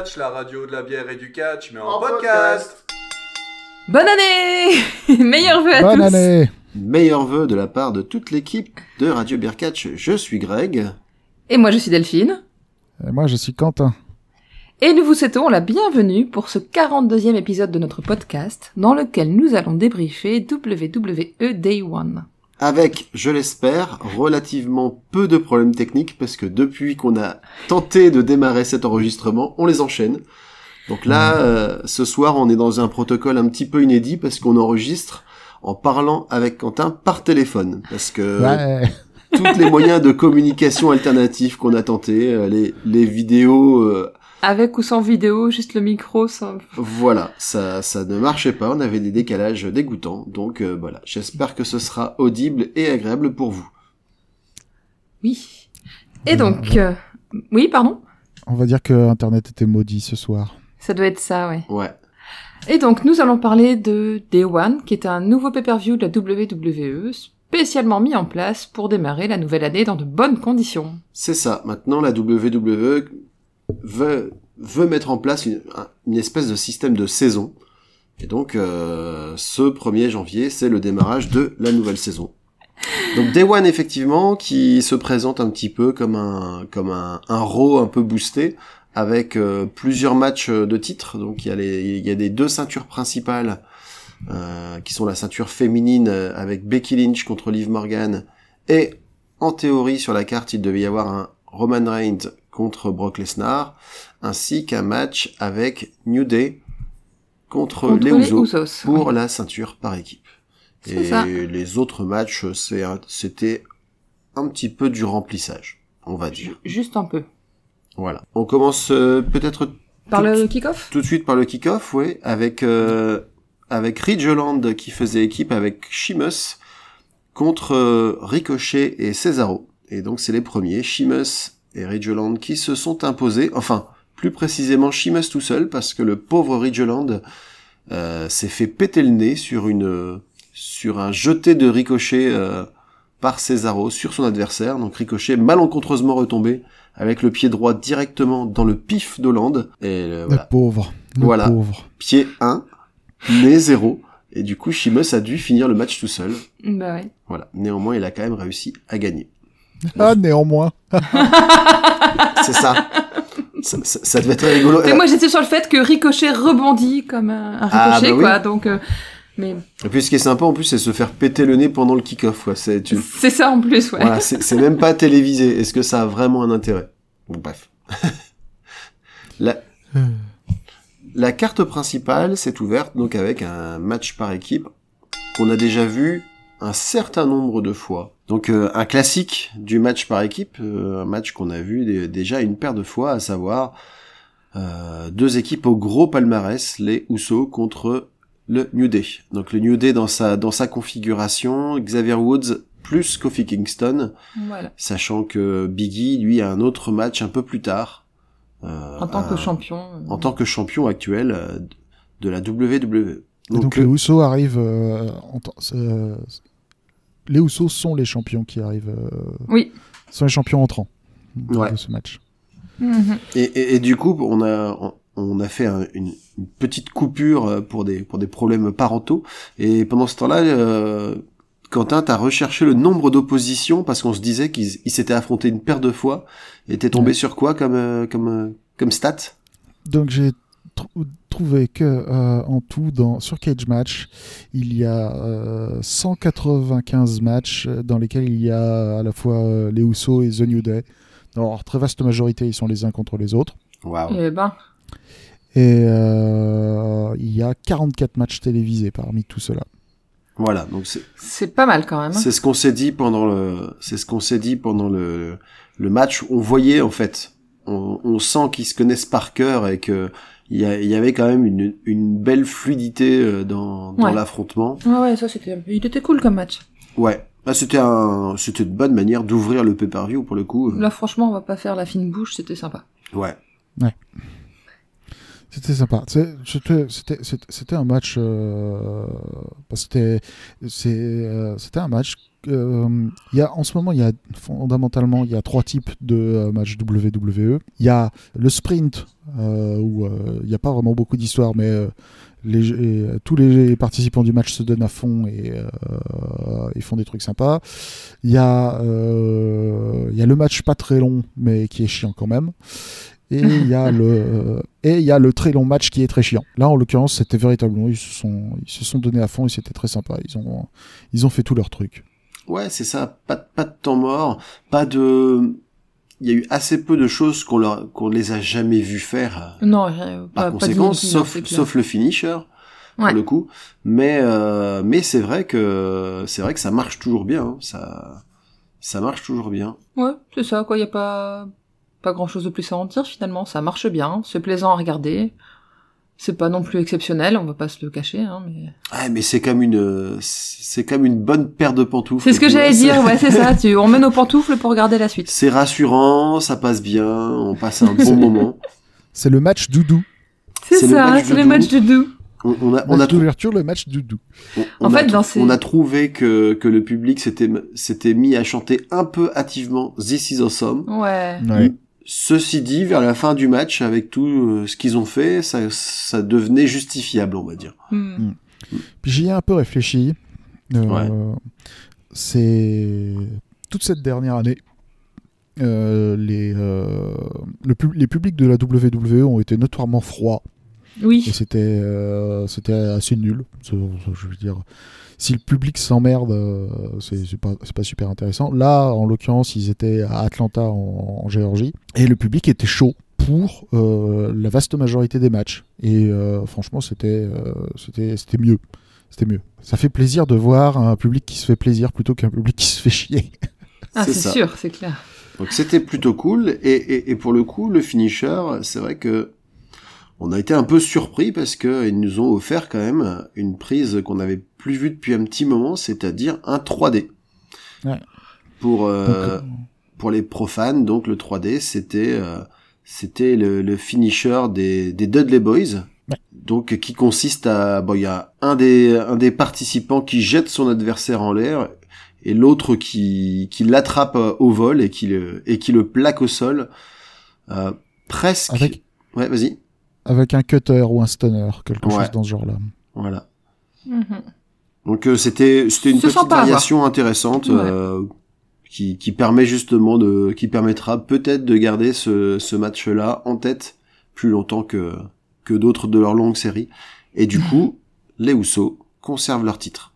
Catch, la radio de la bière et du catch, mais en, podcast. Bonne année Meilleurs vœux à Bonne tous année Meilleurs vœux de la part de toute l'équipe de Radio Beer Catch. Je suis Greg. Et moi je suis Delphine. Et moi, je suis Quentin. Et nous vous souhaitons la bienvenue pour ce 42e épisode de notre podcast, dans lequel nous allons débriefer WWE Day One. Avec, je l'espère, relativement peu de problèmes techniques parce que depuis qu'on a tenté de démarrer cet enregistrement, on les enchaîne. Donc là, euh, ce soir, on est dans un protocole un petit peu inédit parce qu'on enregistre en parlant avec Quentin par téléphone. Parce que Ouais. tous les moyens de communication alternatifs qu'on a tenté, euh, les, les vidéos, euh, Avec ou sans vidéo, juste le micro, sans... voilà, ça, ça ne marchait pas, on avait des décalages dégoûtants. Donc euh, voilà, j'espère que ce sera audible et agréable pour vous. Oui. Et donc... euh, Oui, pardon? On va dire que Internet était maudit ce soir. Ça doit être ça, ouais. Ouais. Et donc, nous allons parler de Day One, qui est un nouveau pay-per-view de la WWE, spécialement mis en place pour démarrer la nouvelle année dans de bonnes conditions. C'est ça. Maintenant, la WWE veut, veut mettre en place une, un- une espèce de système de saison. Et donc, euh, ce 1er janvier, c'est le démarrage de la nouvelle saison. Donc, Day One, effectivement, qui se présente un petit peu comme un, comme un, un Raw un peu boosté, avec euh, plusieurs matchs de titres. Donc, il y a les, y a des deux ceintures principales, euh, qui sont la ceinture féminine euh, avec Becky Lynch contre Liv Morgan, et en théorie, sur la carte, il devait y avoir un Roman Reigns contre Brock Lesnar, ainsi qu'un match avec New Day contre, Contre les les Usos Usos, pour ouais. la ceinture par équipe. Et ça. les autres matchs, c'était un petit peu du remplissage, on va dire. Juste un peu. Voilà. On commence euh, peut-être Par le kick-off? Tout de suite par le kick-off, oui, avec euh, avec Ridge Holland qui faisait équipe avec Sheamus contre euh, Ricochet et Cesaro. Et donc c'est les premiers, Sheamus et Ridge Holland qui se sont imposés. Enfin, plus précisément Sheamus tout seul parce que le pauvre Ridge Holland euh, s'est fait péter le nez sur une euh, sur un jeté de Ricochet euh, par Cesaro sur son adversaire. Donc Ricochet malencontreusement retombé avec le pied droit directement dans le pif d'Hollande. Et euh, voilà. Le pauvre. Le Voilà. pauvre. Pied 1, nez 0. Et du coup, Sheamus a dû finir le match tout seul. Bah ouais. Voilà. Néanmoins, il a quand même réussi à gagner. Ah, néanmoins. C'est ça. ça, ça- ça devait être rigolo. Mais Euh, moi j'étais sur le fait que Ricochet rebondit comme un, un Ah, Ricochet, bah oui. quoi, donc... euh, mais Et puis, ce qui est sympa, en plus, c'est se faire péter le nez pendant le kick-off. quoi. C'est, tu... ça en plus, ouais. voilà, c'est, c'est même pas télévisé. Est-ce que ça a vraiment un intérêt? Bon, bref. la, la carte principale s'est ouverte donc avec un match par équipe qu'on a déjà vu un certain nombre de fois. Donc euh, un classique du match par équipe, euh, un match qu'on a vu dé- déjà une paire de fois, à savoir euh, deux équipes au gros palmarès, les Usos contre le New Day. Donc le New Day dans sa dans sa configuration, Xavier Woods plus Kofi Kingston, Voilà. sachant que Biggie lui a un autre match un peu plus tard. euh, En tant que champion. euh, en tant que champion actuel euh, de la WWE. Donc, euh, les Usos arrivent. euh, en tant- euh, les Usos sont les champions qui arrivent. euh, Oui. sont les champions entrants Ouais. de ce match. Mhm. Et, et, et du coup, on a on, on a fait un- une, une petite coupure euh, pour des pour des problèmes parentaux. Et pendant ce temps-là, euh, Quentin, t'as recherché le nombre d'oppositions parce qu'on se disait qu'ils ils s'étaient affrontés une paire de fois. Et t'es tombé Ouais. sur quoi comme comme comme stat Donc j'ai tr- trouvé que euh, en tout dans sur Cage Match, il y a euh, 195 matchs euh, dans lesquels il y a à la fois euh, les Usos et The New Day. Dans leur très vaste majorité, ils sont les uns contre les autres. Waouh. Eh ben, Et euh, il y a 44 matchs télévisés parmi tout cela. Voilà. Donc c'est c'est pas mal quand même. hein. C'est ce qu'on s'est dit pendant le, c'est ce qu'on s'est dit pendant le, le match. On voyait en fait, on, on sent qu'ils se connaissent par cœur et que il y, avait quand même une, une belle fluidité euh, dans, dans Ouais. l'affrontement. Ouais, ouais, ça c'était... Il était cool comme match. Ouais, Ah, c'était un, c'était une bonne manière d'ouvrir le pay-per-view pour le coup. Là franchement, on va pas faire la fine bouche, c'était sympa. Ouais, C'était sympa. C'était c'était- c'était- c'était un match. euh, bah, C'était c'est, euh, c'était un match euh, y a, en ce moment, il y a fondamentalement il y a trois types de euh, matchs WWE. Il y a le sprint euh, où euh, il n'y a pas vraiment beaucoup d'histoire, mais euh, les, et, tous les participants du match se donnent à fond et ils font des trucs sympas. Il y a il y a le match pas très long mais qui est chiant quand même. Et il y a le et il y a le très long match qui est très chiant. Là en l'occurrence c'était véritablement ils se sont ils se sont donnés à fond et c'était très sympa. Ils ont ils ont fait tout leur truc. Ouais, c'est ça. Pas, de- pas de temps mort, pas de. Il y a eu assez peu de choses qu'on leur, qu'on les a jamais vu faire. Non, euh, Par pas, pas conséquent, d'inutile, sauf, sauf le finisher, Ouais. pour le coup. Mais, euh, mais c'est vrai que, c'est vrai que ça marche toujours bien. hein. Ça, ça marche toujours bien. Ouais, c'est ça, quoi. Y a pas, pas grand chose de plus à en dire, finalement. Ça marche bien. C'est plaisant à regarder. C'est pas non plus exceptionnel, on va pas se le cacher, hein, mais. Ouais, mais c'est comme une, c'est comme une bonne paire de pantoufles. C'est ce que j'allais dire, ouais, c'est ça. Tu, on met nos pantoufles pour regarder la suite. C'est rassurant, ça passe bien, on passe un bon moment. C'est le match doudou. C'est ça, c'est le match doudou. On, on a, on Match a, d'ouverture, le match doudou. on, on En a fait, dans ces- on a trouvé que, que le public s'était, s'était mis à chanter un peu hâtivement This is awesome. Ouais. Ouais. Ceci dit, vers la fin du match, avec tout euh, ce qu'ils ont fait, ça, ça devenait justifiable, on va dire. Hmm. Puis j'y ai un peu réfléchi. Euh, Ouais. C'est toute cette dernière année. euh, les, euh, le pub- les publics de la WWE ont été notoirement froids et Oui. c'était euh, c'était assez nul. Je veux dire, si le public s'emmerde, euh, c'est pas, super intéressant. Là, en l'occurrence, ils étaient à Atlanta en, en Géorgie et le public était chaud pour euh, la vaste majorité des matchs. Et euh, franchement, c'était euh, c'était c'était mieux. C'était mieux. Ça fait plaisir de voir un public qui se fait plaisir plutôt qu'un public qui se fait chier. Ah, c'est sûr, c'est clair. Donc c'était plutôt cool. Et, et, et pour le coup, le finisher, c'est vrai que on a été un peu surpris parce que ils nous ont offert quand même une prise qu'on n'avait plus vue depuis un petit moment, c'est-à-dire un 3D. Ouais. Pour euh, Donc, euh, pour les profanes, donc le 3D, c'était euh, c'était le, le finisher des, des Dudley Boys. Ouais. Donc qui consiste à bon il y a un des un des participants qui jette son adversaire en l'air et l'autre qui qui l'attrape euh, au vol et qui le et qui le plaque au sol euh, presque avec, ouais vas-y avec un cutter ou un stunner, quelque Ouais. chose dans ce genre-là. voilà Mhm. donc euh, c'était c'était une petite variation intéressante Ouais. euh, qui qui permet justement de qui permettra peut-être de garder ce ce match là en tête plus longtemps que que d'autres de leur longue série et du coup les Usos conservent leur titre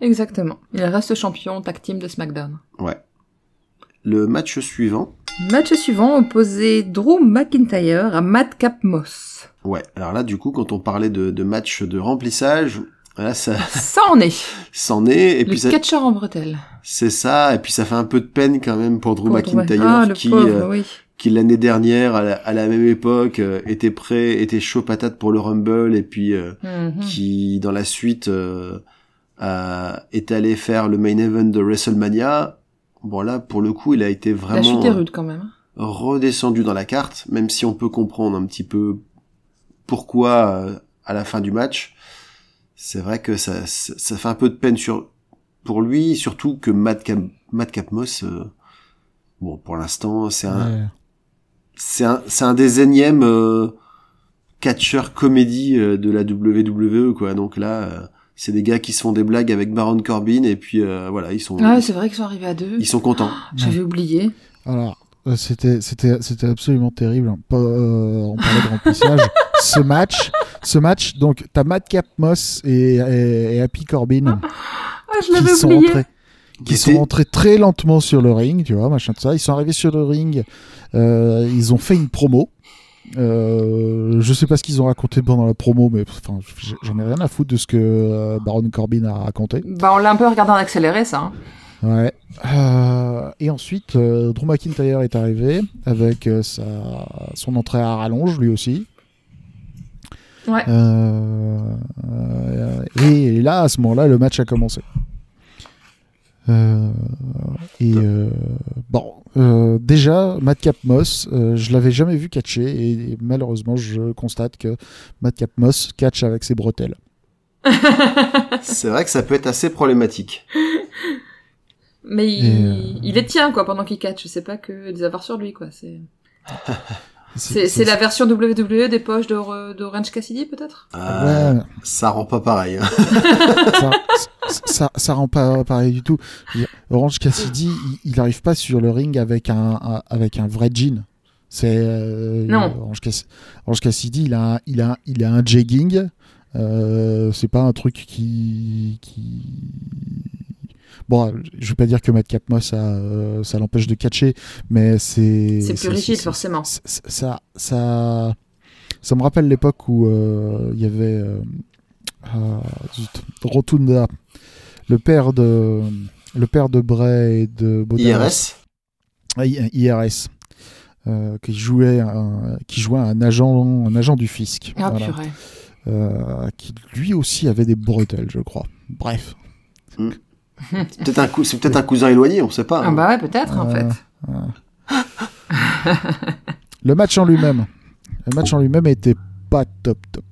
Exactement. Il reste champion tag team de SmackDown. ouais le match suivant Match suivant opposé Drew McIntyre à Madcap Moss. Ouais, alors là, du coup, quand on parlait de, de match de remplissage, là, ça Ça en est. s'en est, et le puis ça- catcheur en bretelle. c'est ça, et puis ça fait un peu de peine quand même pour Drew McIntyre, Ah, qui, pauvre, euh, oui. qui l'année dernière, à la, à la même époque, euh, était prêt, était chaud patate pour le Rumble, et puis euh, Mhm. qui, dans la suite, euh, a- est allé faire le main event de WrestleMania. Bon là, pour le coup, il a été La vraiment chute est rude quand même. redescendu dans la carte, même si on peut comprendre un petit peu pourquoi euh, à la fin du match. C'est vrai que ça, ça, ça fait un peu de peine sur pour lui, surtout que Madcap, Madcap Moss, euh, bon pour l'instant c'est un, Ouais. c'est un, c'est un des énièmes euh, catcheurs comédie euh, de la WWE quoi. Donc là, euh, c'est des gars qui se font des blagues avec Baron Corbin et puis euh, voilà ils sont Ah, c'est vrai qu'ils sont arrivés à deux. ils sont contents. J'avais oublié. Alors, euh, c'était c'était c'était absolument terrible. hein. Pas, euh, on parlait de remplissage. ce match, ce match. Donc, t'as Madcap Moss et, et, et Happy Corbin Ah, je qui sont oublié. rentrés, qui sont rentrés très lentement sur le ring, tu vois, machin de ça. Ils sont arrivés sur le ring. euh, ils ont fait une promo. Euh, je sais pas ce qu'ils ont raconté pendant la promo, mais enfin, j'en ai rien à foutre de ce que euh, Baron Corbin a raconté. Bah, on l'a un peu regardé en accéléré, ça. hein. Ouais. Euh, et ensuite, euh, Drew McIntyre est arrivé avec euh, sa, son entrée à rallonge, lui aussi. Ouais. Euh, euh, et, là, à ce moment-là, le match a commencé. Euh, et euh, bon, euh, déjà, Madcap Moss, euh, je l'avais jamais vu catcher et, malheureusement, je constate que Madcap Moss catch avec ses bretelles. C'est vrai que ça peut être assez problématique. Mais il, euh, il les tient, quoi, pendant qu'il catch. C'est pas que des avoirs sur lui, quoi. C'est c'est- la version WWE des poches d'Or- d'Orange Cassidy, peut-être? Ah, Ouais, Ça rend pas pareil. hein. ça, ça, ça rend pas pareil du tout. Orange Cassidy, il, il arrive pas sur le ring avec un, un- avec un vrai jean. C'est euh, Non. Orange, Cass- Orange Cassidy, il a, un- il a, il a un jegging. Euh, c'est pas un truc qui, qui. Bon, je vais pas dire que Madcap Moss, ça, euh, ça l'empêche de catcher, mais c'est. C'est plus rigide, forcément. Ça, ça, ça me rappelle l'époque où euh, il y avait euh, ah, Rotunda, le père de le père de Bray et de. IRS Ah, I- IRS. euh, qui jouait un, qui jouait un agent un agent du fisc Ah, Voilà. purée. Euh, qui lui aussi avait des bretelles je crois bref C'est peut-être un, cou- cousin éloigné, on sait pas. Ah hein. bah ouais, peut-être, en Euh, fait. le match en lui-même le match en lui-même était pas top top.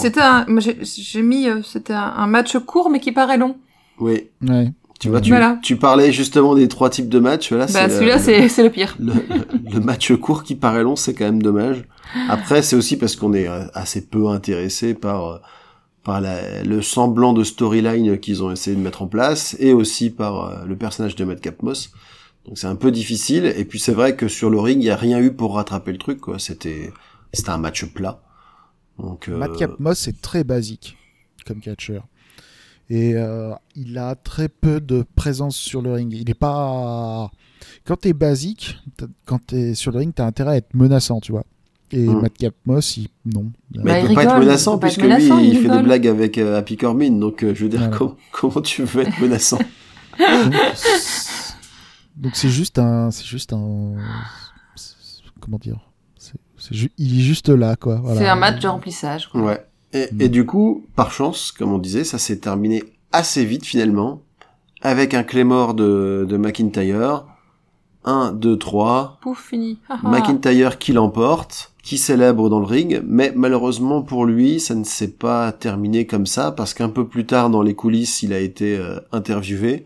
C'était un... moi, J'ai mis... euh, C'était un, un match court, mais qui paraît long. Oui. ouais. Tu vois, tu, Voilà. tu parlais justement des trois types de matchs. Là, Bah, c'est celui-là, le- c'est le pire. le, le- le match court qui paraît long, c'est quand même dommage. Après, c'est aussi parce qu'on est euh, assez peu intéressé par euh, par la- le semblant de storyline qu'ils ont essayé de mettre en place, et aussi par euh, le personnage de Madcap Moss. Donc c'est un peu difficile. Et puis c'est vrai que sur le ring, il y a rien eu pour rattraper le truc. C'était c'était un match plat. Donc euh, Madcap Moss est très basique comme catcher. Et euh, il a très peu de présence sur le ring. Il est pas. Quand t'es basique, t'as- quand t'es sur le ring, t'as intérêt à être menaçant, tu vois. Et Mm. Madcap Moss, il... non. Mais Bah, il peut pas être menaçant puisque menaçant, lui, il il, fait des blagues avec euh, Happy Corbin. Donc euh, je veux dire, Voilà. comment, comment tu veux être menaçant? Donc, c'est- juste un, c'est juste un, comment dire, ju- il est juste là quoi. Voilà. C'est un match de remplissage. quoi. Ouais. Et, Mm. et du coup, par chance, comme on disait, ça s'est terminé assez vite finalement, avec un Claymore de, de McIntyre. 1, 2, 3. Pouf, fini. McIntyre qui l'emporte, qui célèbre dans le ring, mais malheureusement pour lui, ça ne s'est pas terminé comme ça, parce qu'un peu plus tard dans les coulisses, il a été euh, interviewé,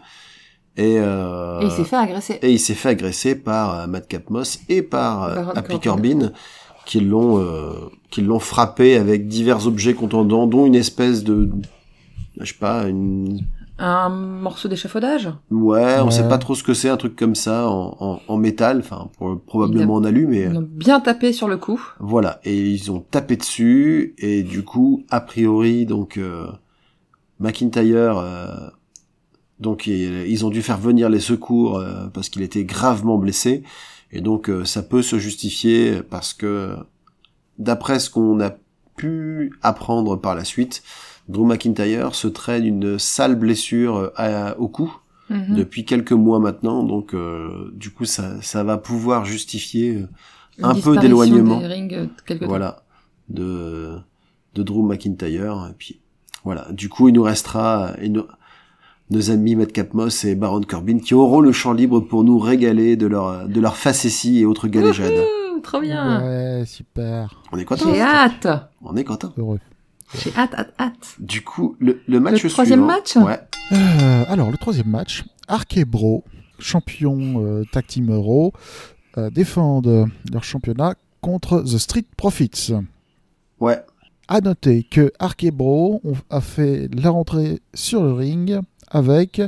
et, euh, Et il s'est fait agresser. et il s'est fait agresser par euh, Madcap Moss et par Happy Corbin. Corbin, qui l'ont euh, qui l'ont frappé avec divers objets contendants, dont une espèce de je sais pas une Un morceau d'échafaudage? ouais, on Ouais. sait pas trop ce que c'est, un truc comme ça en, en, en métal, enfin pour- probablement en alu, mais Ils l'ont bien tapé sur le coup. voilà. Et ils ont tapé dessus et du coup, a priori, donc euh, McIntyre, euh, donc il- ils ont dû faire venir les secours euh, parce qu'il était gravement blessé et donc euh, ça peut se justifier parce que d'après ce qu'on a pu apprendre par la suite, Drew McIntyre se traîne une sale blessure euh, à- au cou Mhm. depuis quelques mois maintenant, donc euh, du coup ça, ça va pouvoir justifier euh, un peu d'éloignement. euh, voilà, de, de Drew McIntyre. Et puis, voilà. Du coup, il nous restera nos, amis Madcap Moss et Baron Corbin qui auront le champ libre pour nous régaler de leur, de leur facéties et autres galéjades. Trop bien. Ouais, super, On est content. J'ai hâte. On est content. heureux. J'ai hâte, hâte, hâte. Du coup, le, le match Le troisième suivant- match? Ouais. Euh, alors le troisième match, Arkebro, champion euh, tag team Euro, euh, défendent leur championnat contre The Street Profits. Ouais. À noter que Arkebro a fait leur entrée sur le ring avec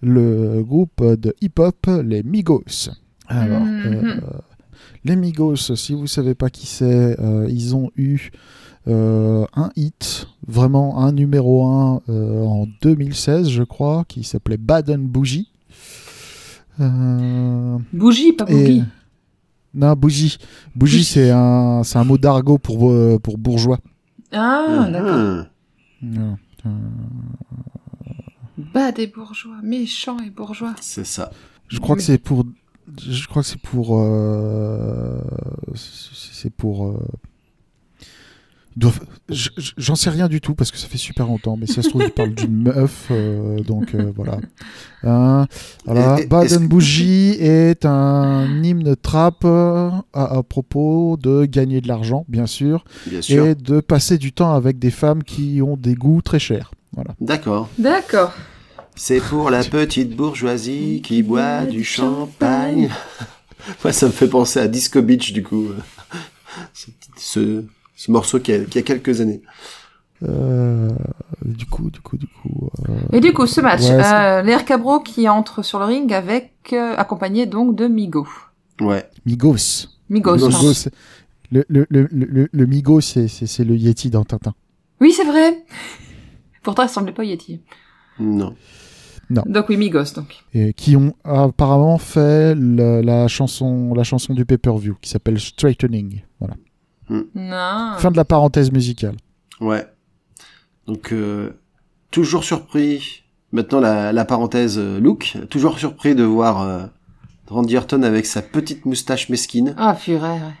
le groupe de hip-hop, les Migos. Alors, Mhm. euh, les Migos, si vous savez pas qui c'est, euh, ils ont eu euh, un hit, vraiment un numéro 1 en 2016, je crois, qui s'appelait Baden Bougie. Euh, Bougie, pas et- bougie. Non, bougie. Bougie, Bougie. c'est un, c'est un mot d'argot pour, euh, pour bourgeois. Ah, d'accord. Mhm. Euh, Bas des bourgeois, méchants et bourgeois. C'est ça. Je crois Mais- que c'est pour. Je crois que c'est pour. euh, C'est pour. euh, ils doivent- je- je- J'en sais rien du tout parce que ça fait super longtemps, mais si ça se trouve, ils parlent d'une meuf, euh, donc euh, voilà. Hein, voilà. Et- et- est-ce Baden que- Bougie est un hymne trap euh, à, à propos de gagner de l'argent, bien sûr, Bien sûr. et de passer du temps avec des femmes qui ont des goûts très chers. Voilà. D'accord. D'accord. C'est pour la petite bourgeoisie qui boit du champagne. Ouais, ça me fait penser à Disco Beach, du coup. Ce, ce, ce morceau qui a, qui a quelques années. Euh, du coup, du coup, du coup. euh, Et du coup, ce match, Ouais, c'est- euh, Cabro qui entre sur le ring avec, euh, accompagné donc de Migo. Ouais. Migos, Migos. Migos. Migos, le, le, le, le, le Migos, c'est, c'est, c'est le Yeti dans Tintin. Oui, c'est vrai. Pourtant, il semblait pas Yeti. Non. Donc oui, Migos, donc. Et qui ont apparemment fait le- la chanson, la chanson du pay-per-view qui s'appelle Straightening. Voilà. Non. Fin de la parenthèse musicale. Ouais. Donc, euh, toujours surpris. Maintenant, la, la parenthèse euh, look. Toujours surpris de voir euh, Randy Orton avec sa petite moustache mesquine Ah, purée, ouais.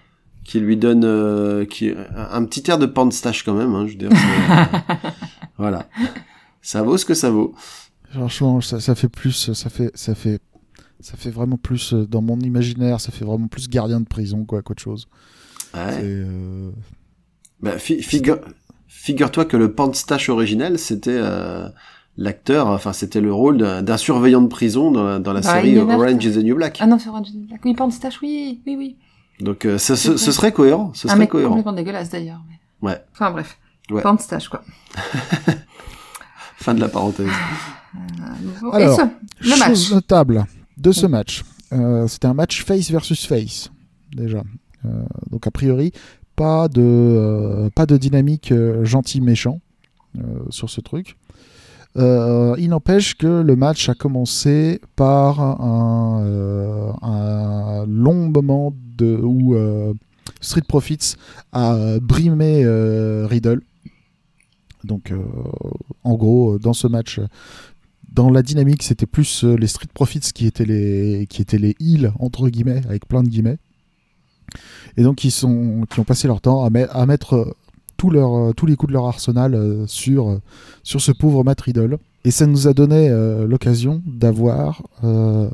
qui lui donne euh, qui, un, petit air de panstache quand même. Hein, je veux dire. voilà. Ça vaut ce que ça vaut. Franchement, ça, ça fait plus, ça fait, ça fait, ça fait vraiment plus dans mon imaginaire, ça fait vraiment plus gardien de prison quoi qu'autre chose. Ouais. Euh, Bah, fi- figure, figure-toi que le panstache originel, c'était euh, l'acteur, enfin c'était le rôle d'un surveillant de prison dans la, dans la Bah, série Orange ça. is the New Black. Ah non, c'est Orange is the Black. Oui, Panstache, oui, oui, oui. Donc euh, ce, C'est ce, serait cohérent, ce Un serait mec cohérent. complètement dégueulasse d'ailleurs. mais- Ouais. Enfin bref. Ouais. Panstache, quoi. Fin de la parenthèse. Bon, Alors, Et ce, le match. Chose notable de ce match, euh, c'était un match face versus face déjà. Euh, donc a priori pas de euh, pas de dynamique euh, gentil méchant euh, sur ce truc. Il n'empêche que le match a commencé par un, long moment de, où Street Profits a brimé Riddle. Donc, en gros, dans ce match, dans la dynamique, c'était plus les Street Profits qui étaient les, qui étaient les heals, entre guillemets, avec plein de guillemets. Et donc, ils, sont, qui ont passé leur temps à, met- à mettre euh, tout leur, euh, tous les coups de leur arsenal euh, sur, sur ce pauvre Matt Riddle. Et ça nous a donné euh, l'occasion d'avoir euh,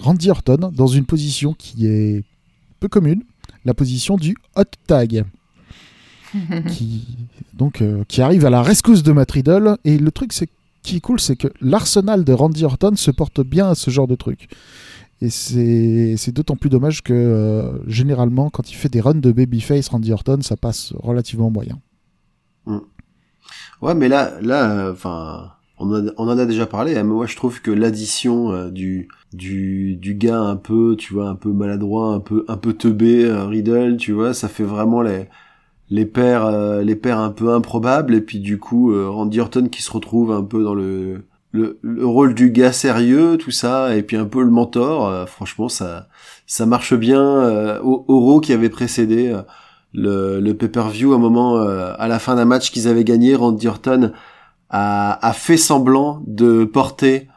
Randy Orton dans une position qui est peu commune, la position du hot tag. Qui donc euh, qui arrive à la rescousse de Matt Riddle. Et le truc c'est qui est cool c'est que l'arsenal de Randy Orton se porte bien à ce genre de truc et c'est d'autant plus dommage que euh, généralement quand il fait des runs de babyface Randy Orton ça passe relativement moyen Ouais, mais là, là, enfin, on, en a- déjà parlé. hein, mais moi, je trouve que l'addition euh, du du du gars un peu, tu vois, un peu maladroit, un peu un peu teubé, euh, Riddle, tu vois, ça fait vraiment les les paires les paires un peu improbables et puis du coup Randy Orton qui se retrouve un peu dans le le, le rôle du gars sérieux, tout ça, et puis un peu le mentor. euh, franchement, ça ça marche bien. Euh, Oro qui avait précédé. euh, le, le pay-per-view à un moment euh, à la fin d'un match qu'ils avaient gagné Randy Orton a, a fait semblant de porter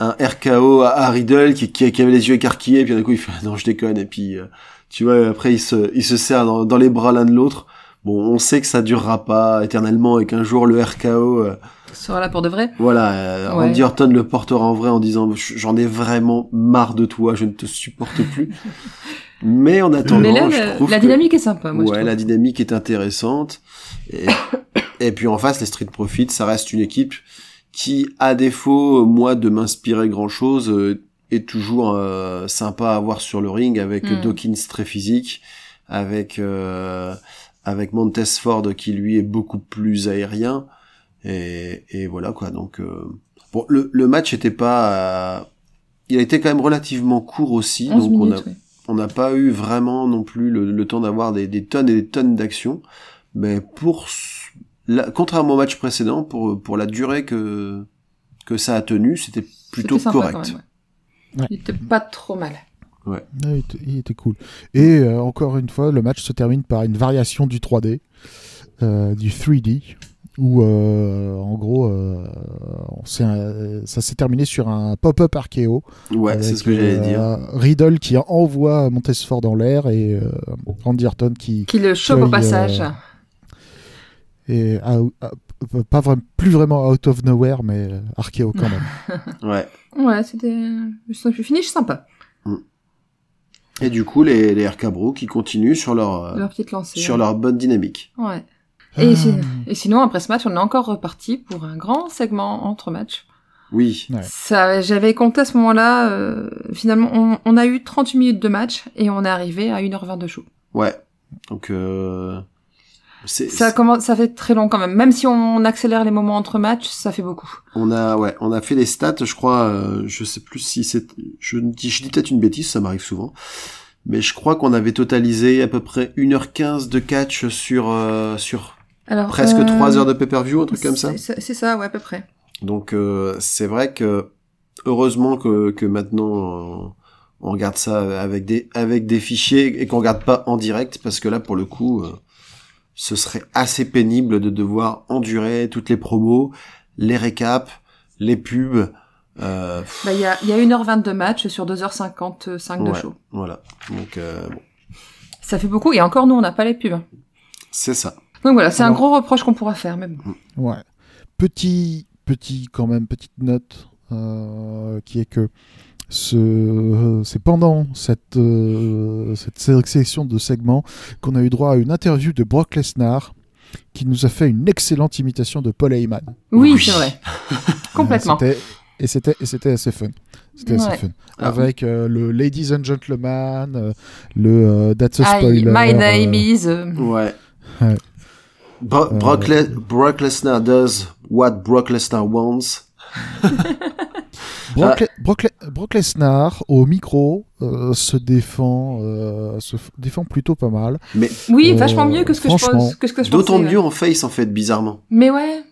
un RKO à, à Riddle qui, qui, qui avait les yeux écarquillés et puis d'un coup il fait non je déconne et puis euh, tu vois après il se il se serre dans, dans les bras l'un de l'autre bon on sait que ça durera pas éternellement et qu'un jour le RKO euh, Sera là pour de vrai. voilà euh, Ouais. Randy Orton le portera en vrai en disant j'en ai vraiment marre de toi je ne te supporte plus mais en attendant Mais là, je la, trouve la que- dynamique est sympa, moi, ouais, la dynamique est intéressante. Et, et puis en face, les Street Profits, ça reste une équipe qui, à défaut, moi, de m'inspirer grand-chose, euh, est toujours euh, sympa à voir sur le ring avec Mm. Dawkins très physique, avec euh, avec Montez Ford qui lui est beaucoup plus aérien. Et, et voilà quoi. Donc euh, bon, le, le match était pas, euh, il a été quand même relativement court aussi. 11 donc on a minutes, oui. on n'a pas eu vraiment non plus le, le temps d'avoir des, des tonnes et des tonnes d'actions. Mais pour la, contrairement au match précédent, pour, pour la durée que, que ça a tenu, c'était plutôt correct. quand même, ouais. Ouais. Il était pas trop mal. Ouais, il, était, il était cool et euh, encore une fois le match se termine par une variation du 3D euh, du 3D où euh, en gros euh, on euh, ça s'est terminé sur un pop-up archéo Ouais, c'est ce que j'allais euh, dire. Riddle qui envoie Montesfort dans l'air et euh, Randy Orton qui Qui le chope au passage. euh, est out- euh, pas vraiment plus vraiment out of nowhere mais archéo quand même Ouais. Ouais, c'était le finish sympa. Et du coup, les, les RK Bro qui continuent sur leur, Leur petite lancée. sur leur bonne dynamique. Ouais. Ah. Et, si- et sinon, après ce match, on est encore reparti pour un grand segment entre matchs Oui. Ouais. Ça, j'avais compté à ce moment-là, euh, finalement, on, on a eu 38 minutes de match et on est arrivé à 1h20 de show. Ouais. Donc, euh, Ça commence, ça fait très long quand même. Même si on accélère les moments entre matchs, ça fait beaucoup. on a, ouais, on a fait les stats, je crois, euh, je sais plus si c'est, je dis, je dis peut-être une bêtise, ça m'arrive souvent. Mais je crois qu'on avait totalisé à peu près 1h15 de catch sur, euh, sur Alors, presque euh, 3 heures de pay-per-view, un truc comme ça. c'est- ça, ouais, à peu près. Donc euh, c'est vrai que heureusement que, que maintenant euh, on regarde ça avec des avec des fichiers et qu'on regarde pas en direct parce que là pour le coup euh, ce serait assez pénible de devoir endurer toutes les promos, les récaps, les pubs. Euh, Bah, il y a, il y a 1h20 de match sur 2h55 de Ouais. show. voilà. Donc euh, bon, Ça fait beaucoup et encore nous, on n'a pas les pubs. c'est ça. Donc voilà, c'est un gros reproche qu'on pourra faire, mais bon. Ouais. Petit, petit, quand même, petite note euh, qui est que ce, c'est pendant cette, euh, cette sélection de segments qu'on a eu droit à une interview de Brock Lesnar qui nous a fait une excellente imitation de Paul Heyman. Oui, Oui. c'est vrai. Complètement. Euh, et c'était et c'était assez fun. C'était assez fun. Ah. Avec euh, le Ladies and Gentlemen, euh, le euh, That's a Spoiler. my name euh, is... Ouais. Ouais. Bro- Euh, Brock, Le- Brock Lesnar does what Brock Lesnar wants. Brock, Le- Brock Le- Brock Lesnar au micro euh, se défend euh, se défend plutôt pas mal. Mais Oui, Euh, vachement mieux que ce que je pense. Que ce que je d'autant ouais. mieux en face en fait bizarrement. Mais ouais.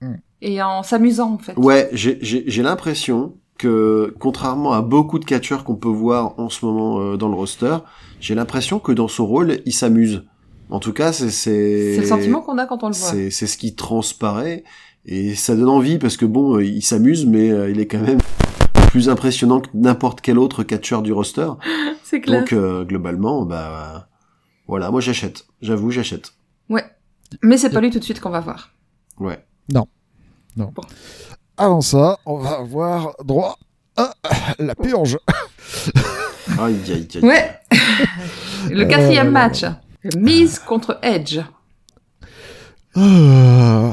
Hmm. Et en s'amusant, en fait. Ouais, j'ai- l'impression que, contrairement à beaucoup de catcheurs qu'on peut voir en ce moment euh, dans le roster, j'ai l'impression que dans son rôle, il s'amuse. En tout cas, c'est c'est le sentiment qu'on a quand on le voit. c'est ce qui transparaît et ça donne envie parce que bon, euh, il s'amuse, mais euh, il est quand même plus impressionnant que n'importe quel autre catcheur du roster. C'est clair. Donc euh, globalement, bah voilà, moi j'achète. J'avoue, j'achète. Mais c'est pas lui tout de suite qu'on va voir. Ouais. Avant ça, on va avoir droit à la purge. Aïe aïe aïe. Ouais. le quatrième Euh, match. Mise contre Edge. Euh,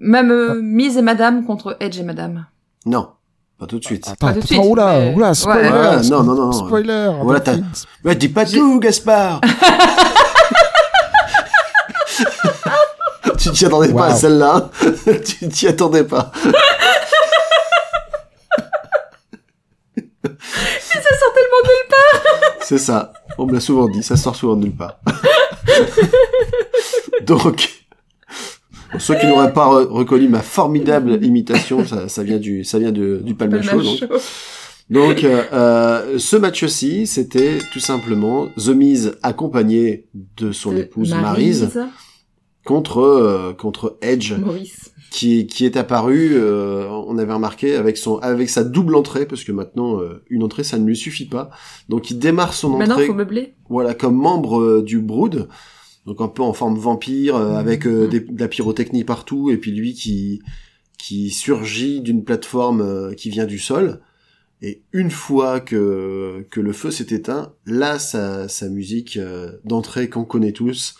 Même euh, Mise et Madame contre Edge et Madame. Non, pas tout de suite. Attends, Pas tout de suite, oula, mais- oula, spoiler, Ouais, non, non, non, non. spoiler. Voilà, Ouais, dis pas tout, Gaspard Tu t'y attendais pas à celle-là Tu t'y attendais pas. Ça sort tellement de... C'est ça. On me l'a souvent dit, ça sort souvent de nulle part. Donc, pour ceux qui n'auraient pas re- reconnu ma formidable imitation, ça, ça vient du, ça vient de- du donc. Donc, euh, euh, ce match-ci, c'était tout simplement The Miz accompagné de son épouse Maryse contre euh, contre Edge Maurice. Qui qui est apparu euh, on avait remarqué avec son avec sa double entrée parce que maintenant euh, une entrée ça ne lui suffit pas. Donc il démarre son Maintenant, entrée faut meubler. voilà comme membre euh, du Brood. Donc un peu en forme vampire euh, avec euh, Mhm. des, de la pyrotechnie partout et puis lui qui qui surgit d'une plateforme euh, qui vient du sol. Et une fois que que le feu s'est éteint là sa sa musique euh, d'entrée qu'on connaît tous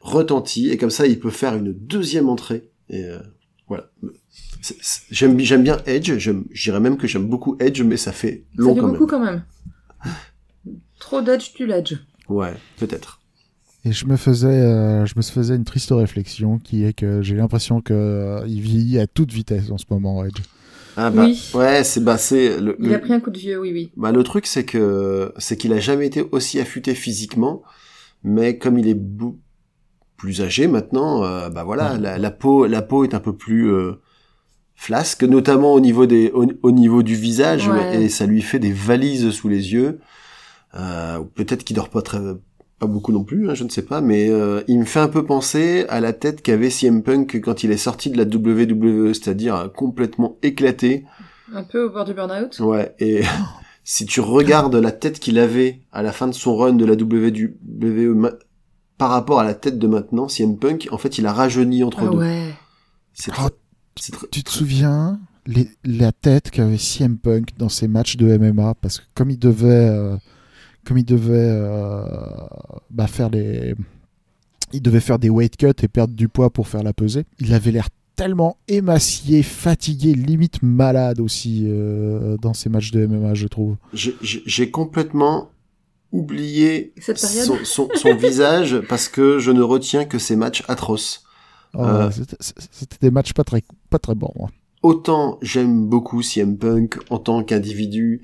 retentit. Et comme ça il peut faire une deuxième entrée. Et euh, voilà j'aime j'aime bien Edge j'aime je dirais même que j'aime beaucoup Edge mais ça fait long Ça fait quand beaucoup même quand même. Trop d'Edge, tu l'Edge. ouais peut-être Et je me faisais, euh, je me faisais une triste réflexion qui est que j'ai l'impression que euh, il vieillit à toute vitesse en ce moment, Edge. ah bah Oui. ouais c'est bah c'est le, Il le- a pris un coup de vieux, oui, oui. Bah, le truc, c'est que c'est qu'il a jamais été aussi affûté physiquement, mais comme il est bou- plus âgé maintenant, euh, bah voilà, Ouais. la, la peau, la peau est un peu plus euh, flasque, notamment au niveau des, au, au niveau du visage, Ouais. et ça lui fait des valises sous les yeux. Euh, Peut-être qu'il dort pas très, pas beaucoup non plus, hein, je ne sais pas, mais euh, il me fait un peu penser à la tête qu'avait CM Punk quand il est sorti de la WWE, c'est-à-dire euh, complètement éclaté. Un peu au bord du burn-out. Ouais, et si tu regardes la tête qu'il avait à la fin de son run de la WWE par rapport à la tête de maintenant, CM Punk, en fait, il a rajeuni entre Ah deux. ouais. C'est très- c'est très- Tu te souviens les- la tête qu'avait CM Punk dans ses matchs de MMA parce que comme il devait, euh, comme il devait euh, bah, faire les, il devait faire des weight cuts et perdre du poids pour faire la pesée. Il avait l'air tellement émacié, fatigué, limite malade aussi euh, dans ces matchs de MMA, je trouve. J'ai complètement Cette période son, son- son visage parce que je ne retiens que ces matchs atroces. Oh, Euh. c'était- des matchs pas très, pas très bons. hein. Autant j'aime beaucoup CM Punk en tant qu'individu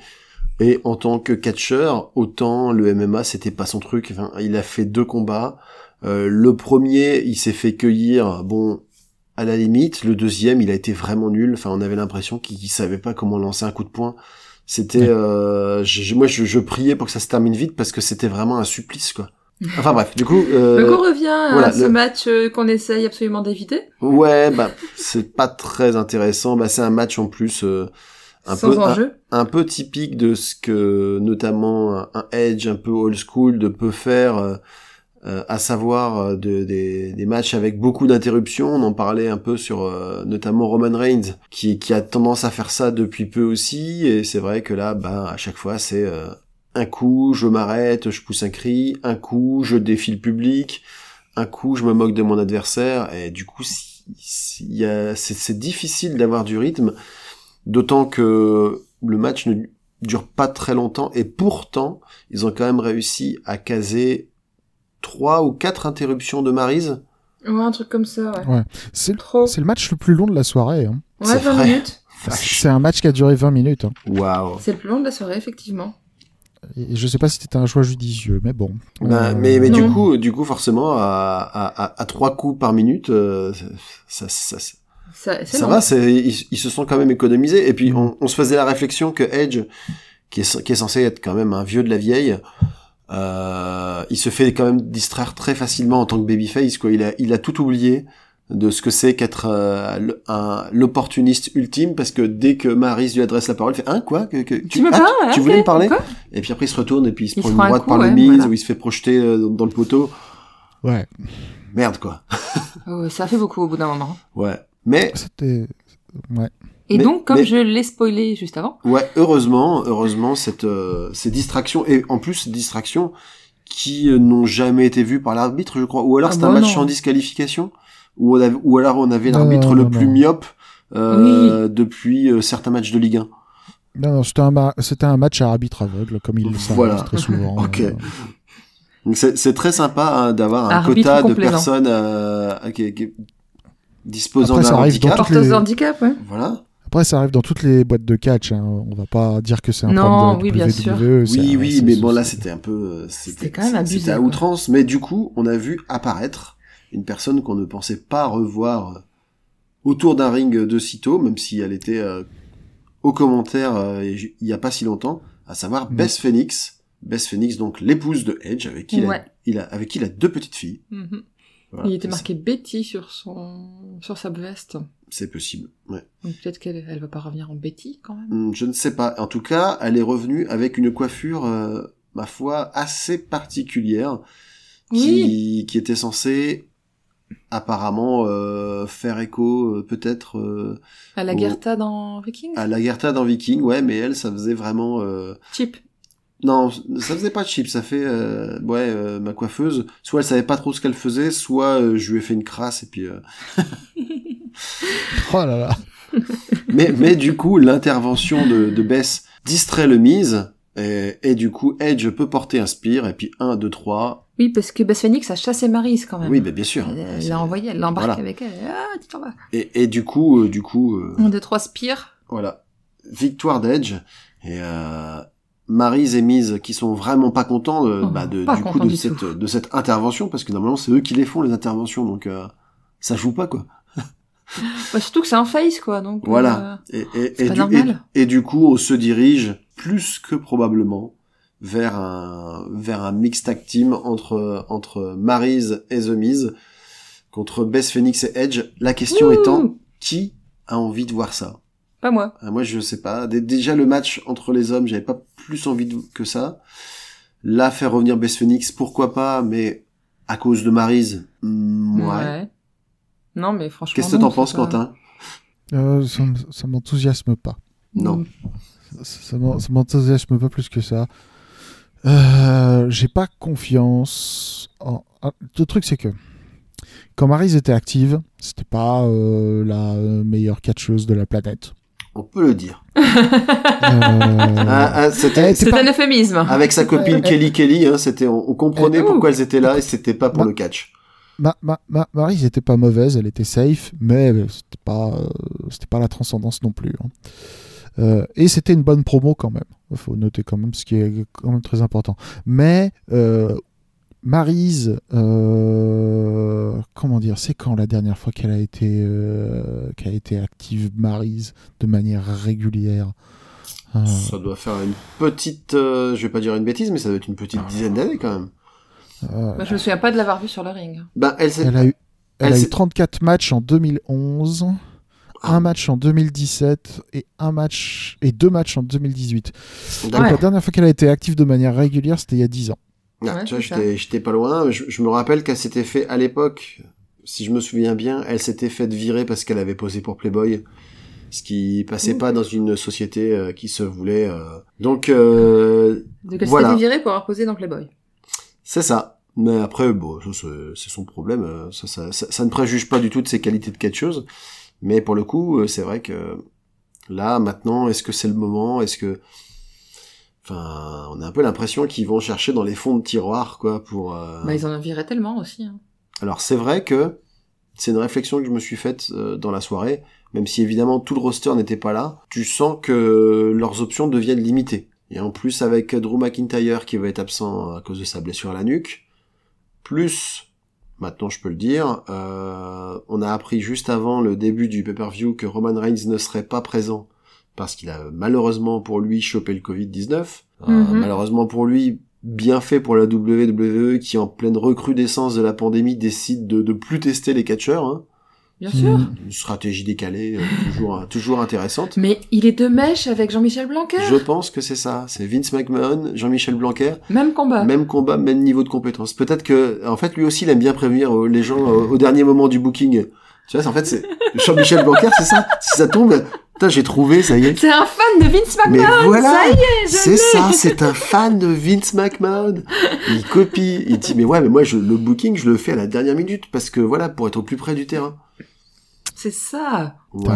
et en tant que catcheur, autant le MMA c'était pas son truc. Enfin, il a fait deux combats. Euh, le premier, il s'est fait cueillir, bon, à la limite. Le deuxième, il a été vraiment nul. Enfin, on avait l'impression qu'il qu'il savait pas comment lancer un coup de poing. C'était, Ouais. euh, je- moi, je, je priais pour que ça se termine vite parce que c'était vraiment un supplice, quoi. Enfin bref, du coup, euh, Donc on revient à ce le- match euh, qu'on essaye absolument d'éviter, ouais, bah, c'est pas très intéressant. Bah, c'est un match en plus. euh, un sans peu un- enjeu. un peu typique de ce que notamment un, un Edge un peu old school de peut faire, euh, à savoir euh, de- des, des matchs avec beaucoup d'interruptions. On en parlait un peu sur euh, notamment Roman Reigns qui, qui a tendance à faire ça depuis peu aussi. Et c'est vrai que là, bah, à chaque fois, c'est euh, un coup, je m'arrête, je pousse un cri, un coup, je défie le public, un coup, je me moque de mon adversaire. Et du coup, si- si- c'est difficile d'avoir du rythme. D'autant que le match ne dure pas très longtemps et pourtant ils ont quand même réussi à caser trois ou quatre interruptions de Maryse. Ouais, un truc comme ça, ouais. Ouais. C'est Trop. c'est le match le plus long de la soirée. hein. Ouais, c'est 20 vrai. minutes. C'est un match qui a duré 20 minutes. hein. Waouh. C'est le plus long de la soirée, effectivement. Et je sais pas si c'était un choix judicieux, mais bon. Ben, Euh, mais mais du coup du coup forcément à, à, à, à trois coups par minute euh, ça, ça, ça, va ils, ils se sont quand même économisés et puis on, on se faisait la réflexion que Edge qui est qui est censé être quand même un vieux de la vieille euh, il se fait quand même distraire très facilement en tant que babyface quoi il a il a tout oublié de ce que c'est qu'être euh, le- un l'opportuniste ultime parce que dès que Maris lui adresse la parole il fait hein quoi que, que- Tu me ah, parles tu voulais me parler et puis après il se retourne et puis il se Il prend se une un droite coup, par le ouais, mise voilà. où il se fait projeter euh, dans, dans le poteau Ouais, merde quoi ça fait beaucoup au bout d'un moment. ouais mais c'était. Ouais. Et Mais- donc, comme mais- je l'ai spoilé juste avant, Ouais, heureusement, heureusement cette euh, ces distractions et en plus ces distractions qui euh, n'ont jamais été vues par l'arbitre, je crois, ou alors Ah c'est bah un match non. sans disqualification, ou on avait- ou alors on avait l'arbitre le non, plus non. myope euh, depuis euh, certains matchs de Ligue 1. Non, non, c'était un, ma- c'était un match à arbitre aveugle, comme il le Voilà. très souvent. Ok. Euh, Donc c'est c'est très sympa hein, d'avoir un quota de personnes euh, qui, qui disposant d'un handicap. les- de handicap, ouais. Voilà. Après, ça arrive dans toutes les boîtes de catch. Hein. On va pas dire que c'est un Non, problème de oui, bien sûr. WWE. c'est- Oui, oui, mais bon là c'était un peu, euh, C'était quand même abusé, C'était à outrance, mais du coup on a vu apparaître une personne qu'on ne pensait pas revoir autour d'un ring de sitôt, même si elle était euh, au commentaire euh, il y a pas si longtemps, à savoir Mhm. Bess Phoenix. Bess Phoenix, donc l'épouse de Edge, avec qui, il, a, Ouais. il a- avec qui il a deux petites filles. Mhm. Voilà. Il était marqué Betty sur son, sur sa veste. C'est possible. Ouais. Donc peut-être qu'elle elle va pas revenir en Betty, quand même. Hum, Je ne sais pas. En tout cas, elle est revenue avec une coiffure, euh, ma foi, assez particulière, qui, qui était censée apparemment euh, faire écho euh, peut-être euh, À la. Gerta dans Viking? à Lagertha dans Viking, ouais, mais elle, ça faisait vraiment... euh, Cheap. Non, ça faisait pas cheap, ça fait... euh, Ouais, euh, ma coiffeuse, soit elle savait pas trop ce qu'elle faisait, soit euh, je lui ai fait une crasse, et puis... euh, Oh là là. mais, mais du coup, l'intervention de, de Bess distrait le mise, et, et du coup, Edge peut porter un spear, et puis 1, 2, 3... Oui, parce que Bess Phoenix a chassé Maryse, quand même. Oui, bah, bien sûr. Elle l'a envoyée, elle l'embarque Voilà. avec elle. Ah, tu t'en vas. Et, et du coup, euh, du coup... euh, Un, deux, trois spires. Voilà. Victoire d'Edge. Et euh, Maryse et Miz qui sont vraiment pas contents de, Oh, bah, de- pas du coup de du cette, tout. de cette intervention parce que normalement c'est eux qui les font les interventions donc euh, ça joue pas quoi. Bah, surtout que c'est un face, quoi. Donc, Voilà. Et, et, c'est et pas du, et, et du coup on se dirige plus que probablement vers un vers un mix tag team entre entre Maryse et The Miz contre Beth Phoenix et Edge. La question Ouh. étant qui a envie de voir ça? Pas moi. Ah, moi, je sais pas. Dé- Déjà, le match entre les hommes, j'avais pas plus envie de- que ça. Là, faire revenir Bess Phoenix, pourquoi pas, mais à cause de Maryse, mm, ouais. Non, mais franchement. Qu'est-ce que t'en penses, pas- Quentin? Euh, ça, m'enthousiasme pas. Non. Ça, ça m'en- ça m'enthousiasme pas plus que ça. Euh, J'ai pas confiance. En... ah, Le truc, c'est que Quand Maryse était active, c'était pas euh, la meilleure catcheuse de la planète. On peut le dire. Euh, Ah, ah, c'était C'est pas- un euphémisme. avec sa copine Kelly Kelly, hein, c'était on, on comprenait Oh. pourquoi elles étaient là et c'était pas pour Bah. le catch. Ma, ma, ma, Maryse était pas mauvaise, elle était safe, mais euh, c'était pas, euh, c'était pas la transcendance non plus. hein. Euh, et c'était une bonne promo quand même. Il faut noter quand même ce qui est quand même très important. Mais euh, Maryse, euh, comment dire, c'est quand la dernière fois qu'elle a été, euh, qu'elle a été active Maryse de manière régulière Euh, Ça doit faire une petite, euh, je vais pas dire une bêtise, mais ça doit être une petite dizaine d'années quand même. euh, Moi, je me souviens pas de l'avoir vu sur le ring. Ben, elle, a eu, elle Elle a eu s'est- 34 matchs en 2011, Ah. un match en 2017 et un match et deux matchs en 2018. Donc la dernière fois qu'elle a été active de manière régulière, c'était il y a 10 ans. Ah, Ouais, tu vois, j'étais, pas loin. Je, je me rappelle qu'elle s'était fait à l'époque, si je me souviens bien, elle s'était faite virer parce qu'elle avait posé pour Playboy, ce qui passait pas dans une société euh, qui se voulait. euh. Donc euh, Donc, elle Voilà. s'était virée pour avoir posé dans Playboy. c'est ça. Mais après, bon, c'est son problème. euh, Ça, ça, ça, ça ne préjuge pas du tout de ses qualités de catcheuse. Mais pour le coup, euh, c'est vrai que là, maintenant, est-ce que c'est le moment? Est-ce que Enfin, on a un peu l'impression qu'ils vont chercher dans les fonds de tiroir, quoi, pour. euh, Bah, ils en viré tellement aussi. hein. Alors c'est vrai que c'est une réflexion que je me suis faite euh, dans la soirée, même si évidemment tout le roster n'était pas là, tu sens que leurs options deviennent limitées. Et en plus avec Drew McIntyre qui va être absent à cause de sa blessure à la nuque, plus, maintenant je peux le dire, euh, on a appris juste avant le début du pay-per-view que Roman Reigns ne serait pas présent parce qu'il a malheureusement pour lui chopé le Covid-19. Euh, Mhm. Malheureusement pour lui, bien fait pour la WWE qui en pleine recrudescence de la pandémie décide de, de plus tester les catcheurs. Hein. Bien sûr. Une stratégie décalée, euh, toujours, toujours intéressante. Mais il est de mèche avec Jean-Michel Blanquer. Je pense que c'est ça. C'est Vince McMahon, Jean-Michel Blanquer, Même combat. même combat, même niveau de compétence. Peut-être que, en fait, lui aussi, il aime bien prévenir euh, les gens euh, au dernier moment du booking. Tu vois, en fait, c'est Jean-Michel Blanquer, c'est ça. Si ça tombe, putain, j'ai trouvé, ça y est. C'est un fan de Vince Mais McMahon. voilà, Ça y est, je c'est ça, c'est un fan de Vince McMahon. Il copie, il dit mais ouais, mais moi je, le booking je le fais à la dernière minute parce que voilà pour être au plus près du terrain. C'est ça. Ouais,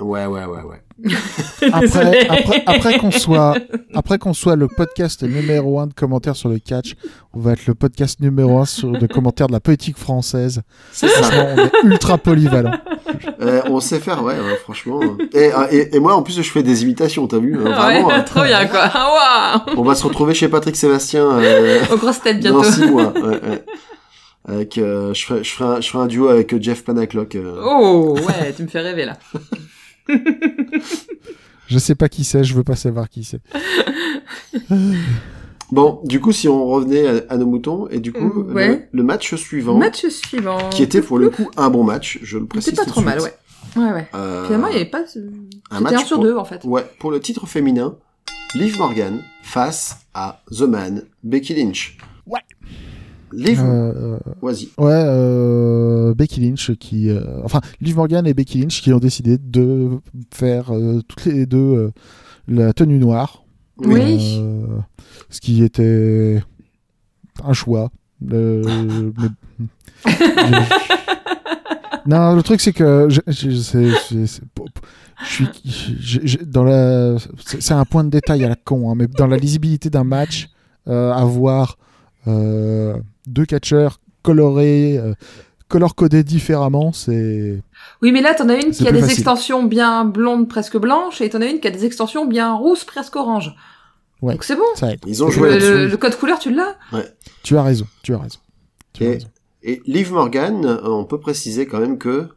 ouais, ouais, ouais, ouais. Après, Désolée. après, après qu'on soit, après qu'on soit le podcast numéro un de commentaires sur le catch, on va être le podcast numéro un sur, de commentaires de la politique française. C'est ça. Franchement, on est ultra polyvalent. Euh, on sait faire, ouais, ouais, franchement. Et, euh, et, et moi en plus je fais des imitations, t'as vu hein, Vraiment. ouais, trop bien quoi. Ah, On va se retrouver chez Patrick Sébastien euh. Aux grosses têtes dans bientôt. six mois. ouais, ouais. Avec, euh, je ferai, je ferai, un, je ferai un duo avec euh, Jeff Panaclock. euh. Oh ouais, tu me fais rêver là. Je sais pas qui c'est, je veux pas savoir qui c'est. Bon, du coup, si on revenait à, à nos moutons, et du coup, Mm, ouais. le, le match suivant, Match suivant. qui était pour le coup un bon match, je le précise. C'était pas trop mal, ouais. Ouais, ouais. Euh, Finalement, il n'y avait pas. un match un sur pour- deux en fait. Ouais, pour le titre féminin, Liv Morgan face à The Man, Becky Lynch. Ouais. Liv, Euh, euh, vas-y. ouais, euh, Becky Lynch qui, euh, enfin, Liv Morgan et Becky Lynch qui ont décidé de faire euh, toutes les deux euh, la tenue noire. Oui. Euh, ce qui était un choix. Le- non, le truc c'est que je, je- c'est- je suis dans la un point de détail à la con, hein, mais dans la lisibilité d'un match, euh, avoir euh, deux catcheurs colorés, euh, color codés différemment, c'est Oui, mais là, t'en as une qui a des facile. extensions bien blondes, presque blanches, et t'en as une qui a des extensions bien rousses, presque oranges. Ouais. Donc c'est bon. ça aide. Ils ont Le, joué le- le code couleur, tu l'as? Tu as raison, tu as raison. Tu as Et- raison. Et Liv Morgan, euh, on peut préciser quand même que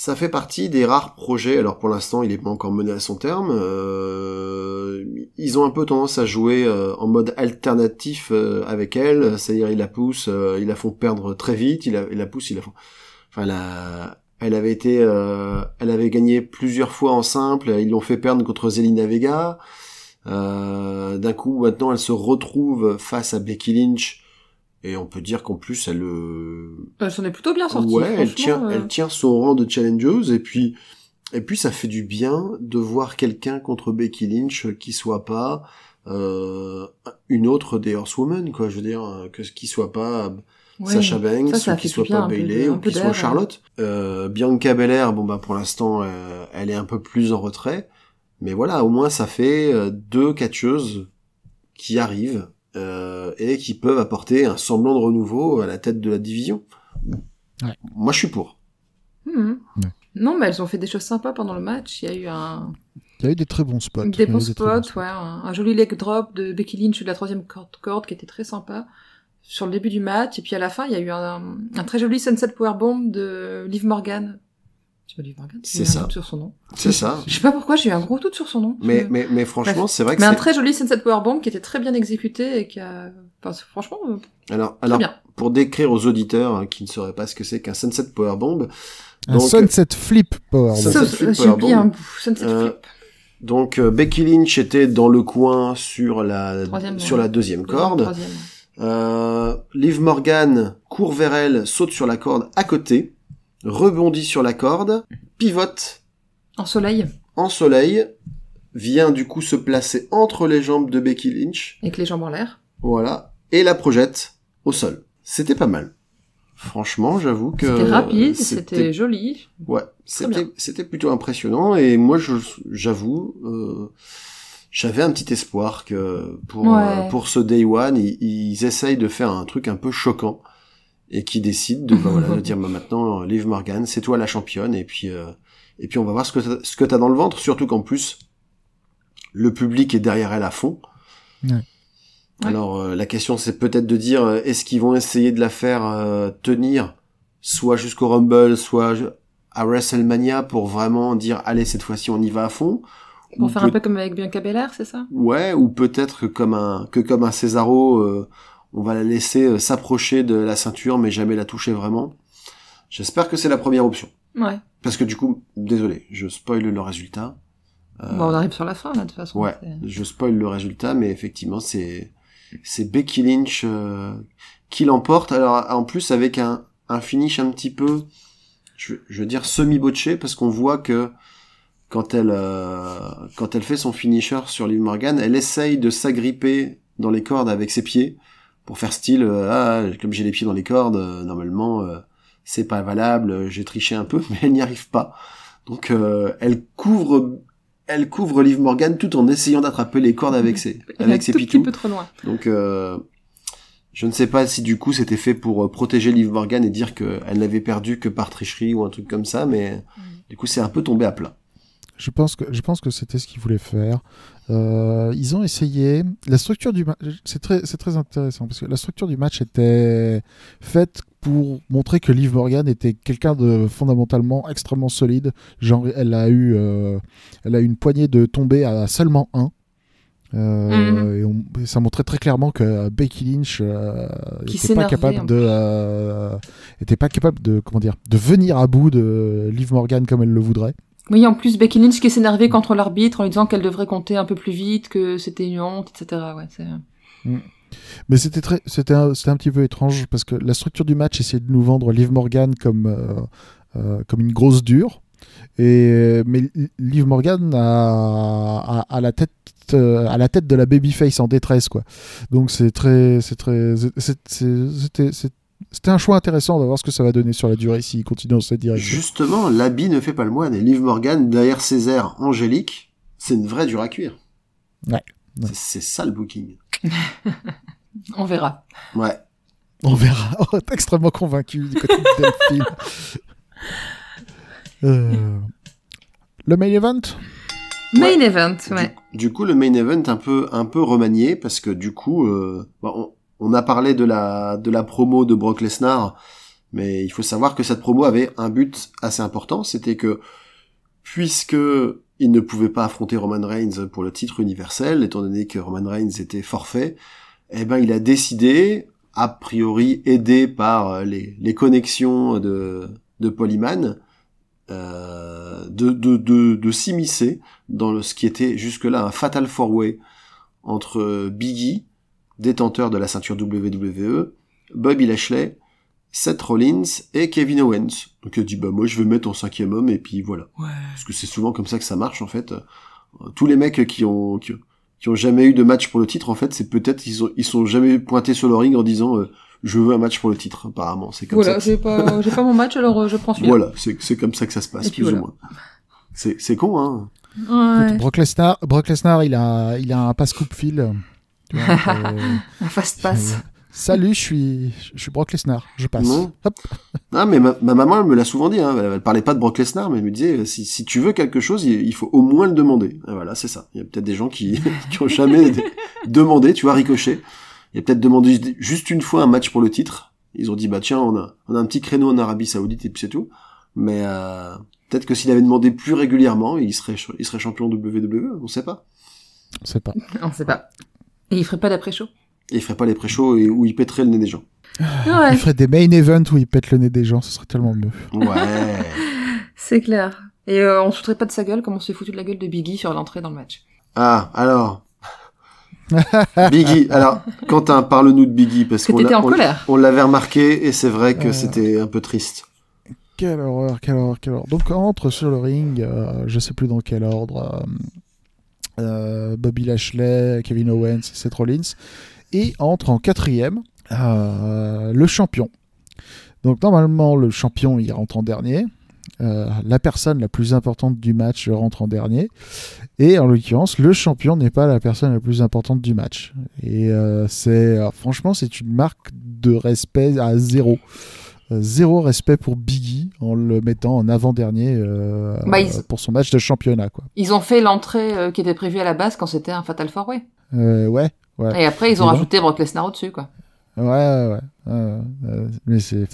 ça fait partie des rares projets. Alors pour l'instant, il n'est pas encore mené à son terme. euh, ils ont un peu tendance à jouer euh, en mode alternatif euh, avec elle, c'est-à-dire ils la poussent, ils la font perdre très vite, ils la, la poussent, ils la font. Enfin, elle avait été, elle avait gagné plusieurs fois en simple. Ils l'ont fait perdre contre Zelina Vega. D'un coup, maintenant, elle se retrouve face à Becky Lynch. Et on peut dire qu'en plus, elle, euh, Elle s'en est plutôt bien sortie. ouais, elle tient, euh. elle tient son rang de challengeuse et puis, et puis ça fait du bien de voir quelqu'un contre Becky Lynch qui soit pas euh, une autre des Horsewomen, quoi. Je veux dire, euh, que ce qui soit pas Ouais. Sacha Banks, Ça, ça ou qui soit pas Bailey, ou qui soit Charlotte. Euh, Bianca Belair, bon bah pour l'instant, euh, elle est un peu plus en retrait. Mais voilà, au moins ça fait euh, deux catcheuses qui arrivent euh, et qui peuvent apporter un semblant de renouveau à la tête de la division. Ouais. Moi, je suis pour. Ouais. Non, mais elles ont fait des choses sympas pendant le match. Il y a eu un... Il y a eu des très bons spots. Des bons des spots, ouais, un, un joli leg drop de Becky Lynch de la troisième corde, corde qui était très sympa sur le début du match. Et puis à la fin, il y a eu un, un très joli sunset powerbomb de Liv Morgan. Tu vois Liv Morgan C'est un ça. doute sur son nom. C'est ça. Je sais pas pourquoi, j'ai eu un gros doute sur son nom. Mais, mais, mais franchement, c'est vrai que Mais un très joli sunset powerbomb qui était très bien exécuté et qui a... Enfin, franchement, euh, Alors, très alors bien. pour décrire aux auditeurs hein, qui ne sauraient pas ce que c'est qu'un sunset powerbomb, Un Donc, sunset flip power. Ça, Ça, Sunset flip powerbomb. un bout. Sunset Euh, flip. donc euh, Becky Lynch était dans le coin sur la Troisième, sur ouais. la deuxième corde. Troisième. Euh, Liv Morgan court vers elle, saute sur la corde à côté, rebondit sur la corde, pivote En soleil. en soleil, vient du coup se placer entre les jambes de Becky Lynch, Avec les jambes en l'air. voilà, et la projette au sol. C'était pas mal. Franchement, j'avoue que C'était rapide, c'était joli. Ouais, c'était plutôt impressionnant et moi j'avoue euh, j'avais un petit espoir que pour Ouais. euh, pour ce day one ils, ils essayent de faire un truc un peu choquant et qui décident de bah, voilà de dire bah, maintenant Liv Morgan c'est toi la championne et puis euh, et puis on va voir ce que t'as, ce que t'as dans le ventre surtout qu'en plus le public est derrière elle à fond. Ouais. Alors euh, la question c'est peut-être de dire euh, est-ce qu'ils vont essayer de la faire euh, tenir soit jusqu'au Rumble, soit à WrestleMania pour vraiment dire allez cette fois-ci on y va à fond? Pour Ou faire un peu comme avec Bianca Belair, c'est ça? Ouais, ou peut-être que comme un que comme un Cesaro, euh, on va la laisser euh, s'approcher de la ceinture mais jamais la toucher vraiment. J'espère que c'est la première option. Ouais. Parce que du coup, désolé, je spoil le résultat. Euh, Bon, on arrive sur la fin, là, de toute façon. Ouais, je spoil le résultat, mais effectivement, c'est c'est Becky Lynch euh, qui l'emporte. Alors en plus avec un un finish un petit peu, je, je veux dire semi botché parce qu'on voit que quand elle euh, quand elle fait son finisher sur Liv Morgan, elle essaye de s'agripper dans les cordes avec ses pieds pour faire style euh, ah comme j'ai les pieds dans les cordes euh, normalement euh, c'est pas valable, j'ai triché un peu, mais elle n'y arrive pas. Donc euh, elle couvre elle couvre Liv Morgan tout en essayant d'attraper les cordes avec ses Il avec un ses tout petit peu trop loin. Donc euh, je ne sais pas si du coup c'était fait pour protéger Liv Morgan et dire qu'elle n'avait perdu que par tricherie ou un truc comme ça, mais du coup c'est un peu tombé à plat. Je pense que je pense que c'était ce qu'ils voulaient faire. Euh, ils ont essayé. La structure du match, c'est très c'est très intéressant parce que la structure du match était faite pour montrer que Liv Morgan était quelqu'un de fondamentalement extrêmement solide. Genre, elle a eu euh, elle a eu une poignée de tombées à seulement un. Euh, et, on- et ça montrait très clairement que Becky Lynch euh, Qui était pas capable de euh, était pas capable de comment dire de venir à bout de Liv Morgan comme elle le voudrait. Oui, en plus, Becky Lynch qui s'énervait contre l'arbitre en lui disant qu'elle devrait compter un peu plus vite, que c'était une honte, etc. Ouais, c'est... Mais c'était très, c'était un, un petit peu étrange parce que la structure du match essayait de nous vendre Liv Morgan comme euh, euh, comme une grosse dure. Et mais Li- Liv Morgan a, la tête euh, à la tête de la babyface en détresse quoi. Donc c'est très c'est très c'était c'était un choix intéressant. On va voir ce que ça va donner sur la durée s'il continue dans cette direction. Justement, l'habit ne fait pas le moine et Liv Morgan derrière ses airs angéliques, c'est une vraie dure à cuire. Ouais, ouais. C'est- ça le booking. On verra. Ouais. On verra. Oh, t'es extrêmement convaincu du côté de Delphine. Euh, Le main event? Main event, ouais. Du, du coup, le main event un peu un peu remanié parce que du coup, euh, bon, on, a parlé de la de la promo de Brock Lesnar, mais il faut savoir que cette promo avait un but assez important, c'était que puisque il ne pouvait pas affronter Roman Reigns pour le titre universel, étant donné que Roman Reigns était forfait, eh ben il a décidé, a priori aidé par les, les connexions de de Polyman, euh, de, de, de, de s'immiscer dans ce qui était jusque-là un fatal four-way entre Biggie, détenteur de la ceinture WWE, Bobby Lashley, Seth Rollins et Kevin Owens. Donc il a dit bah moi je vais mettre en cinquième homme et puis voilà. Ouais. Parce que c'est souvent comme ça que ça marche en fait. Euh, Tous les mecs qui ont qui, qui ont jamais eu de match pour le titre, en fait, c'est peut-être ils ont ils sont jamais pointés sur le ring en disant euh, je veux un match pour le titre. Apparemment, c'est comme Voilà, ça. j'ai pas, j'ai pas mon match, alors euh, je prends celui-là. Voilà, c'est c'est comme ça que ça se passe Et plus voilà. ou moins. C'est c'est con, hein. Ouais. Brock Lesnar, Brock Lesnar, il a, il a un passe coupe fil. Tu vois, euh, Un fast pass. Salut, je suis, je suis Brock Lesnar, je passe. Non. Hop. Ah, mais ma, ma maman, elle me l'a souvent dit. Hein. Elle, elle parlait pas de Brock Lesnar, mais elle me disait si, si tu veux quelque chose, il, il faut au moins le demander. Et voilà, c'est ça. Il y a peut-être des gens qui qui ont jamais demandé. Tu vois, Ricochet. Il a peut-être demandé juste une fois un match pour le titre. Ils ont dit bah tiens, on a on a un petit créneau en Arabie Saoudite et puis c'est tout. Mais euh, peut-être que s'il avait demandé plus régulièrement, il serait il serait champion WWE. On sait pas. On sait pas. On sait pas. Et il ferait pas d'après-show? Et il ferait pas les pré-shows où il pèterait le nez des gens. Ouais, Il ferait des main events où il pète le nez des gens, ce serait tellement mieux. Ouais. c'est clair. Et euh, on se foutrait pas de sa gueule comme on s'est foutu de la gueule de Biggie sur l'entrée dans le match. Ah, alors. Biggie. Alors, Quentin, parle-nous de Biggie parce qu'on on- colère. on l'avait remarqué et c'est vrai que Euh. c'était un peu triste. Quelle horreur, quelle horreur, quelle horreur. Donc entre sur le ring, euh, je sais plus dans quel ordre, euh, Bobby Lashley, Kevin Owens, Seth Rollins, et entre en quatrième euh, le champion. Donc normalement le champion il rentre en dernier, Euh, la personne la plus importante du match rentre en dernier, et en l'occurrence le champion n'est pas la personne la plus importante du match. Et euh, c'est euh, franchement c'est une marque de respect à zéro. Euh, zéro respect pour Biggie en le mettant en avant-dernier euh, Bah, ils- pour son match de championnat. Quoi. Ils ont fait l'entrée euh, qui était prévue à la base quand c'était un Fatal Four Way. Euh, ouais, ouais, Et après, ils ont Et rajouté Brock Lesnar au-dessus, quoi. ouais, ouais, ouais. Mais c'est,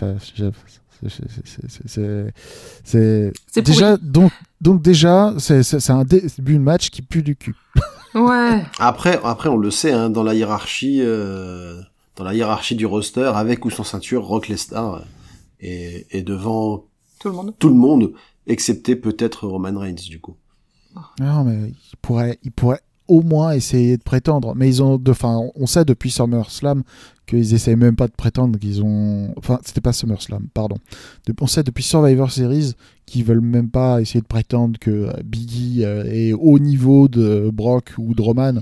c'est- déjà donc donc déjà c'est, un début de match qui pue du cul. Ouais. Après, après, on le sait, hein, dans la hiérarchie, euh, dans la hiérarchie du roster, avec ou sans ceinture, Rock Lesnar est, est devant Tout le monde. tout le monde, excepté peut-être Roman Reigns, du coup. Non mais il pourrait il pourrait au moins essayer de prétendre. Mais ils ont, de- enfin, on sait depuis SummerSlam qu'ils essayent même pas de prétendre qu'ils ont, enfin, c'était pas SummerSlam, pardon. De- on sait depuis Survivor Series qu'ils veulent même pas essayer de prétendre que euh, Biggie euh, est au niveau de Brock ou de Roman.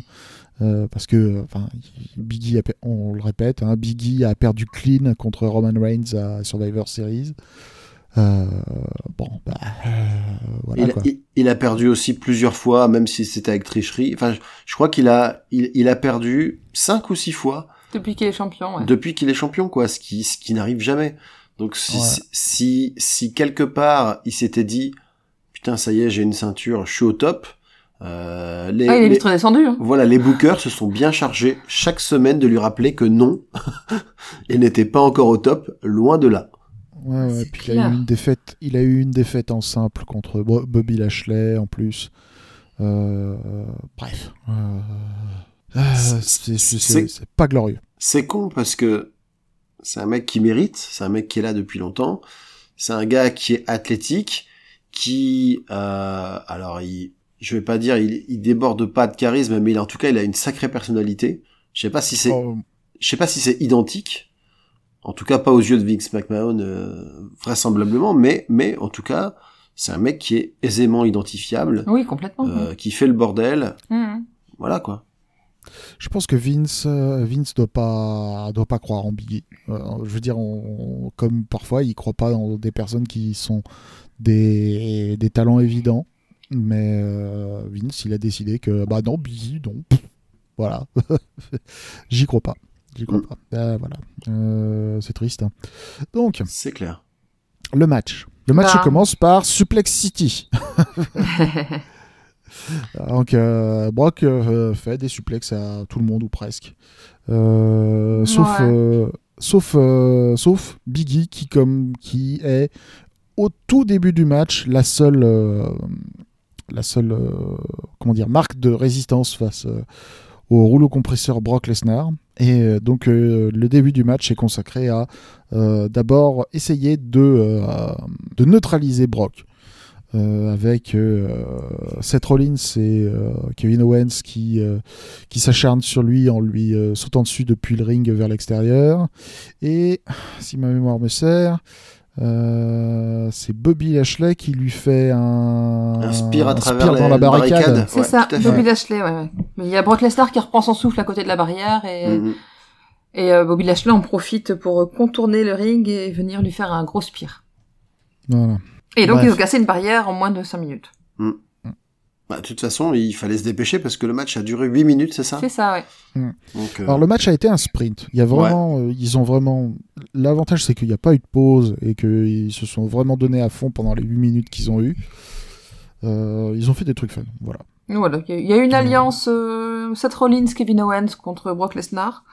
Euh, parce que, enfin, Biggie, on le répète, hein, Biggie a perdu clean contre Roman Reigns à Survivor Series. Euh, bon, bah, euh, voilà il, quoi. il- il a perdu aussi plusieurs fois, même si c'était avec tricherie. Enfin, je, je crois qu'il a, il, il a perdu cinq ou six fois Depuis qu'il est champion, ouais. depuis qu'il est champion, quoi, ce qui, ce qui n'arrive jamais. Donc si, Ouais. si, si quelque part il s'était dit, putain, ça y est, j'ai une ceinture, je suis au top. Euh, les, Ah, il est les- vite redescendu, hein. voilà, les bookers se sont bien chargés chaque semaine de lui rappeler que non, il n'était pas encore au top, loin de là. Ouais, ouais, puis il a eu une défaite, il a eu une défaite en simple contre Bo- Bobby Lashley en plus. Euh, bref, Euh, euh, c'est- pas glorieux. C'est con parce que c'est un mec qui mérite, c'est un mec qui est là depuis longtemps, c'est un gars qui est athlétique, qui, euh, alors il, je vais pas dire il, il déborde pas de charisme, mais il, en tout cas il a une sacrée personnalité. Je sais pas si c'est, Oh, je sais pas si c'est identique, en tout cas pas aux yeux de Vince McMahon euh, vraisemblablement, mais mais en tout cas c'est un mec qui est aisément identifiable, Oui, complètement. euh, qui fait le bordel, Mhm. voilà quoi. je pense que Vince, euh, Vince doit pas, doit pas croire en Biggie. Euh, je veux dire, on- comme parfois, il croit pas dans des personnes qui sont des, des talents évidents. Mais euh, Vince, il a décidé que, bah non, Biggie, non. Pff, Voilà. J'y crois pas. J'y crois Mm. pas. Euh, voilà. Euh, c'est triste. hein. Donc, C'est clair. le match. Le match Bah. commence par Suplex City. Donc, euh, Brock euh, fait des suplex à tout le monde ou presque. Euh, sauf, euh, sauf, euh, sauf Biggie qui, comme, qui est au tout début du match la seule, euh, la seule euh, comment dire, marque de résistance face euh, au rouleau compresseur Brock Lesnar. Et euh, donc euh, le début du match est consacré à euh, d'abord essayer de, neutraliser Brock. avec Seth Rollins et Kevin Owens qui, qui s'acharnent sur lui en lui sautant dessus depuis le ring vers l'extérieur. Et, si ma mémoire me sert, Euh, c'est Bobby Lashley qui lui fait un, Un spear à un travers spear la- dans la la barricade. barricade. C'est Ouais, ça, tout à fait. Bobby Lashley, ouais, ouais. Mais il y a Brock Lesnar qui reprend son souffle à côté de la barrière et, Mhm. et euh, Bobby Lashley en profite pour contourner le ring et venir lui faire un gros spire. Voilà. Et donc Bref. ils ont cassé une barrière en moins de 5 minutes. Bah, de toute façon, il fallait se dépêcher parce que le match a duré 8 minutes, c'est ça? C'est ça, ouais. Donc, euh, Alors le match a été un sprint. Il y a vraiment, euh, ils ont vraiment. L'avantage c'est qu'il n'y a pas eu de pause et qu'ils se sont vraiment donnés à fond pendant les 8 minutes qu'ils ont eu. Euh, ils ont fait des trucs fun. Voilà. Voilà, il y a- une alliance euh, Seth Rollins, Kevin Owens contre Brock Lesnar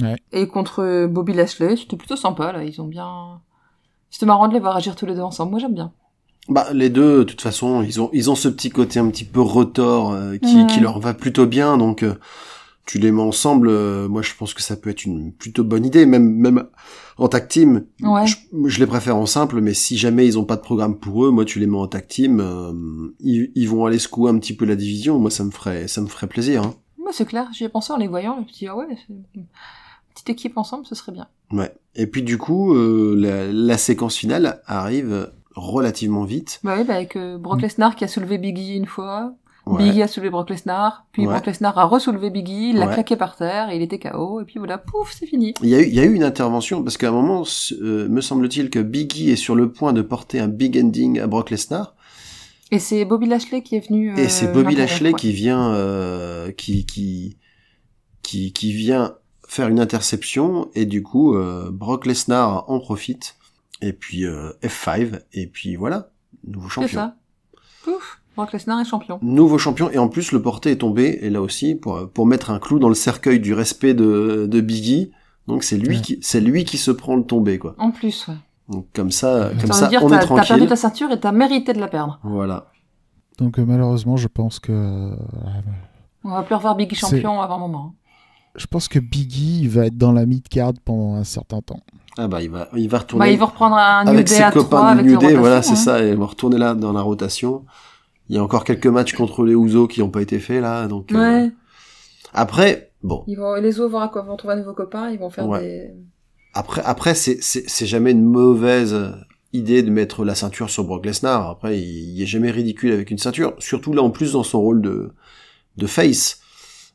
Ouais. et contre Bobby Lashley. C'était plutôt sympa, là. Ils ont bien. C'était marrant de les voir agir tous les deux ensemble. Moi, j'aime bien. Bah, les deux, de toute façon, ils ont, ils ont ce petit côté un petit peu retors euh, qui, qui leur va plutôt bien. Donc, euh, tu les mets ensemble. euh, moi, je pense que ça peut être une plutôt bonne idée. Même, même en tag team, Ouais. je, je les préfère en simple. Mais si jamais ils ont pas de programme pour eux, moi, tu les mets en tag team. euh, ils, ils vont aller secouer un petit peu la division. Moi, ça me ferait, ça me ferait plaisir. Hein. Moi, c'est clair. J'y ai pensé en les voyant. Je me suis dit, ah ouais, petite équipe ensemble, ce serait bien. Ouais. Et puis, du coup, euh, la, la séquence finale arrive relativement vite. Bah oui, bah avec euh, Brock Lesnar qui a soulevé Biggie une fois. Ouais. Biggie a soulevé Brock Lesnar. Puis Ouais. Brock Lesnar a re-soulevé Biggie. Il l'a Ouais. claqué par terre. Et il était KO. Et puis voilà, pouf, c'est fini. Il y, a eu, il y a eu une intervention, parce qu'à un moment, euh, me semble-t-il que Biggie est sur le point de porter un big ending à Brock Lesnar, Et c'est Bobby Lashley qui est venu. et euh, c'est Bobby Lashley qui vient, euh, qui, qui, qui, qui vient faire une interception, et du coup, euh, Brock Lesnar en profite, et puis euh, F5, et puis voilà, nouveau C'est champion. ça. Pouf, Brock Lesnar est champion. Nouveau champion, et en plus le porté est tombé, et là aussi, pour, pour mettre un clou dans le cercueil du respect de, de Biggie, donc c'est lui Ouais. qui, c'est lui qui se prend le tombé, quoi. En plus, ouais. Donc comme ça, comme Ça ça, veut dire on que est t'as- t'as perdu ta ceinture et t'as mérité de la perdre. Voilà. Donc euh, malheureusement, je pense que euh, On va plus revoir Biggie C'est- champion avant un moment. je pense que Biggie il va être dans la mid card pendant un certain temps. Ah bah il va, il va retourner Bah, il va reprendre un New avec Day ses à 3 copains avec du New les Day, voilà, c'est hein. ça, et il va retourner là dans la rotation. Il y a encore quelques matchs contre les Usos qui n'ont pas été faits là, donc. euh, Ouais. Après, bon, Ils vont, les os vont, vont trouver un nouveau copain, ils vont faire Ouais. des... après, après, c'est, c'est, c'est jamais une mauvaise idée de mettre la ceinture sur Brock Lesnar. Après, il, il est jamais ridicule avec une ceinture, surtout là en plus dans son rôle de, de face.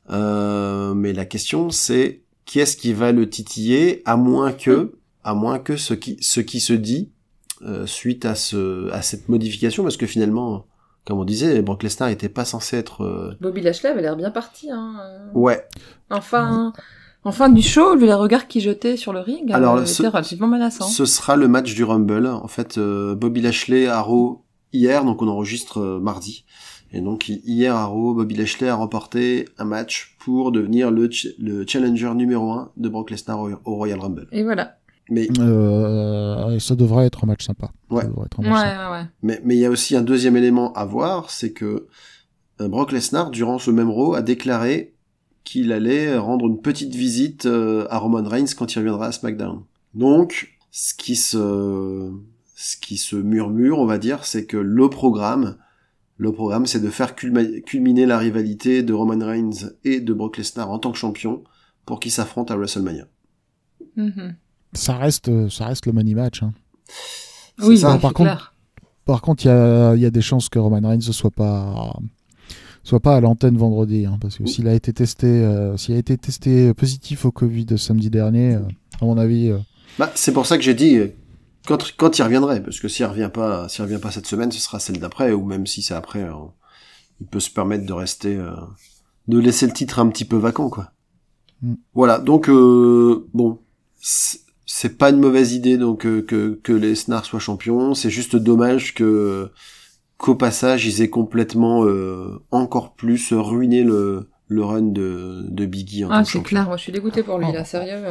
Euh, mais la question c'est qui est-ce qui va le titiller, à moins que, à moins que ce qui, ce qui se dit euh, suite à ce, à cette modification, parce que finalement, comme on disait, Brock Lesnar était pas censé être, euh, Bobby Lashley avait l'air bien parti, hein. euh. ouais, Enfin, en fin du show, vu les regards qu'il jetait sur le ring, Alors, euh, ce- était relativement menaçant. Ce sera le match du Rumble. En fait, euh, Bobby Lashley à Raw hier, donc on enregistre euh, mardi. Et donc hi- hier à Raw, Bobby Lashley a remporté un match pour devenir le, ch- le challenger numéro 1 de Brock Lesnar au, au Royal Rumble. Et voilà. Mais Euh, ça devrait être un match sympa. Ouais. Ça devrait être un Ouais, match ouais, sympa. ouais. mais mais il y a aussi un deuxième élément à voir, c'est que euh, Brock Lesnar durant ce même Raw a déclaré qu'il allait rendre une petite visite euh, à Roman Reigns quand il reviendra à SmackDown. Donc ce qui se ce qui se murmure, on va dire, c'est que le programme le programme c'est de faire culminer la rivalité de Roman Reigns et de Brock Lesnar en tant que champion pour qu'ils s'affrontent à WrestleMania. Mhm. Ça reste, euh, ça reste le money match. hein. Oui, ça. bah, Par c'est contre- clair. Par contre, il y a, il y a des chances que Roman Reigns ne soit pas, soit pas à l'antenne vendredi, hein, parce que s'il a été testé, euh, s'il a été testé positif au Covid samedi dernier, euh, à mon avis, euh, Bah, c'est pour ça que j'ai dit quand, quand il reviendrait, parce que s'il revient pas, s'il revient pas cette semaine, ce sera celle d'après, ou même si c'est après, euh, il peut se permettre de rester, euh, de laisser le titre un petit peu vacant, quoi. Mm. Voilà, donc euh, bon, c'est pas une mauvaise idée donc euh, que que les Snars soient champions. C'est juste dommage que qu'au passage ils aient complètement euh, encore plus ruiné le le run de de Biggie en Ah, c'est clair. Moi, je suis dégoûté pour lui, Oh. là, sérieux.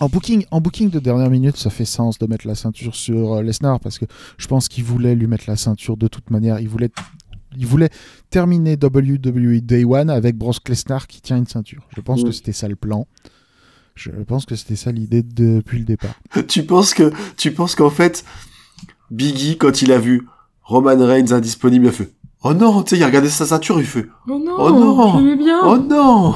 En booking, en booking de dernière minute, ça fait sens de mettre la ceinture sur euh, Lesnar parce que je pense qu'il voulait lui mettre la ceinture de toute manière. Il voulait, il voulait terminer WWE Day One avec Brock Lesnar qui tient une ceinture. Je pense Mm. que c'était ça le plan. Je pense que c'était ça l'idée depuis le départ. tu penses que tu penses qu'en fait Biggie quand il a vu Roman Reigns indisponible il a fait Oh non, tu sais, il a regardé sa ceinture, il fait Oh non, Oh non bien. Oh non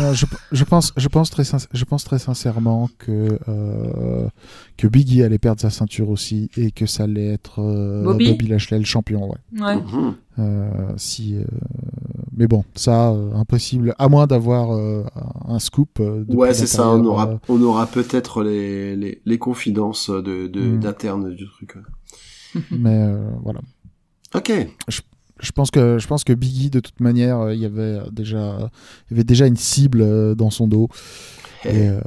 Euh, je, je pense, je pense très, je pense très sincèrement que euh, que Biggie allait perdre sa ceinture aussi et que ça allait être euh, Bobby Lashley le champion. Ouais. Ouais. Mhm. Euh, si, euh, mais bon, ça euh, impossible, à moins d'avoir euh, un scoop. euh, Ouais, c'est ça, on aura, euh, on aura peut-être les, les, les confidences de, de, Mm. d'interne du truc. ouais. mais euh, voilà. Ok. Je pense que je pense que Biggie de toute manière, euh, il y avait déjà, il y avait déjà une cible euh, dans son dos. Et euh,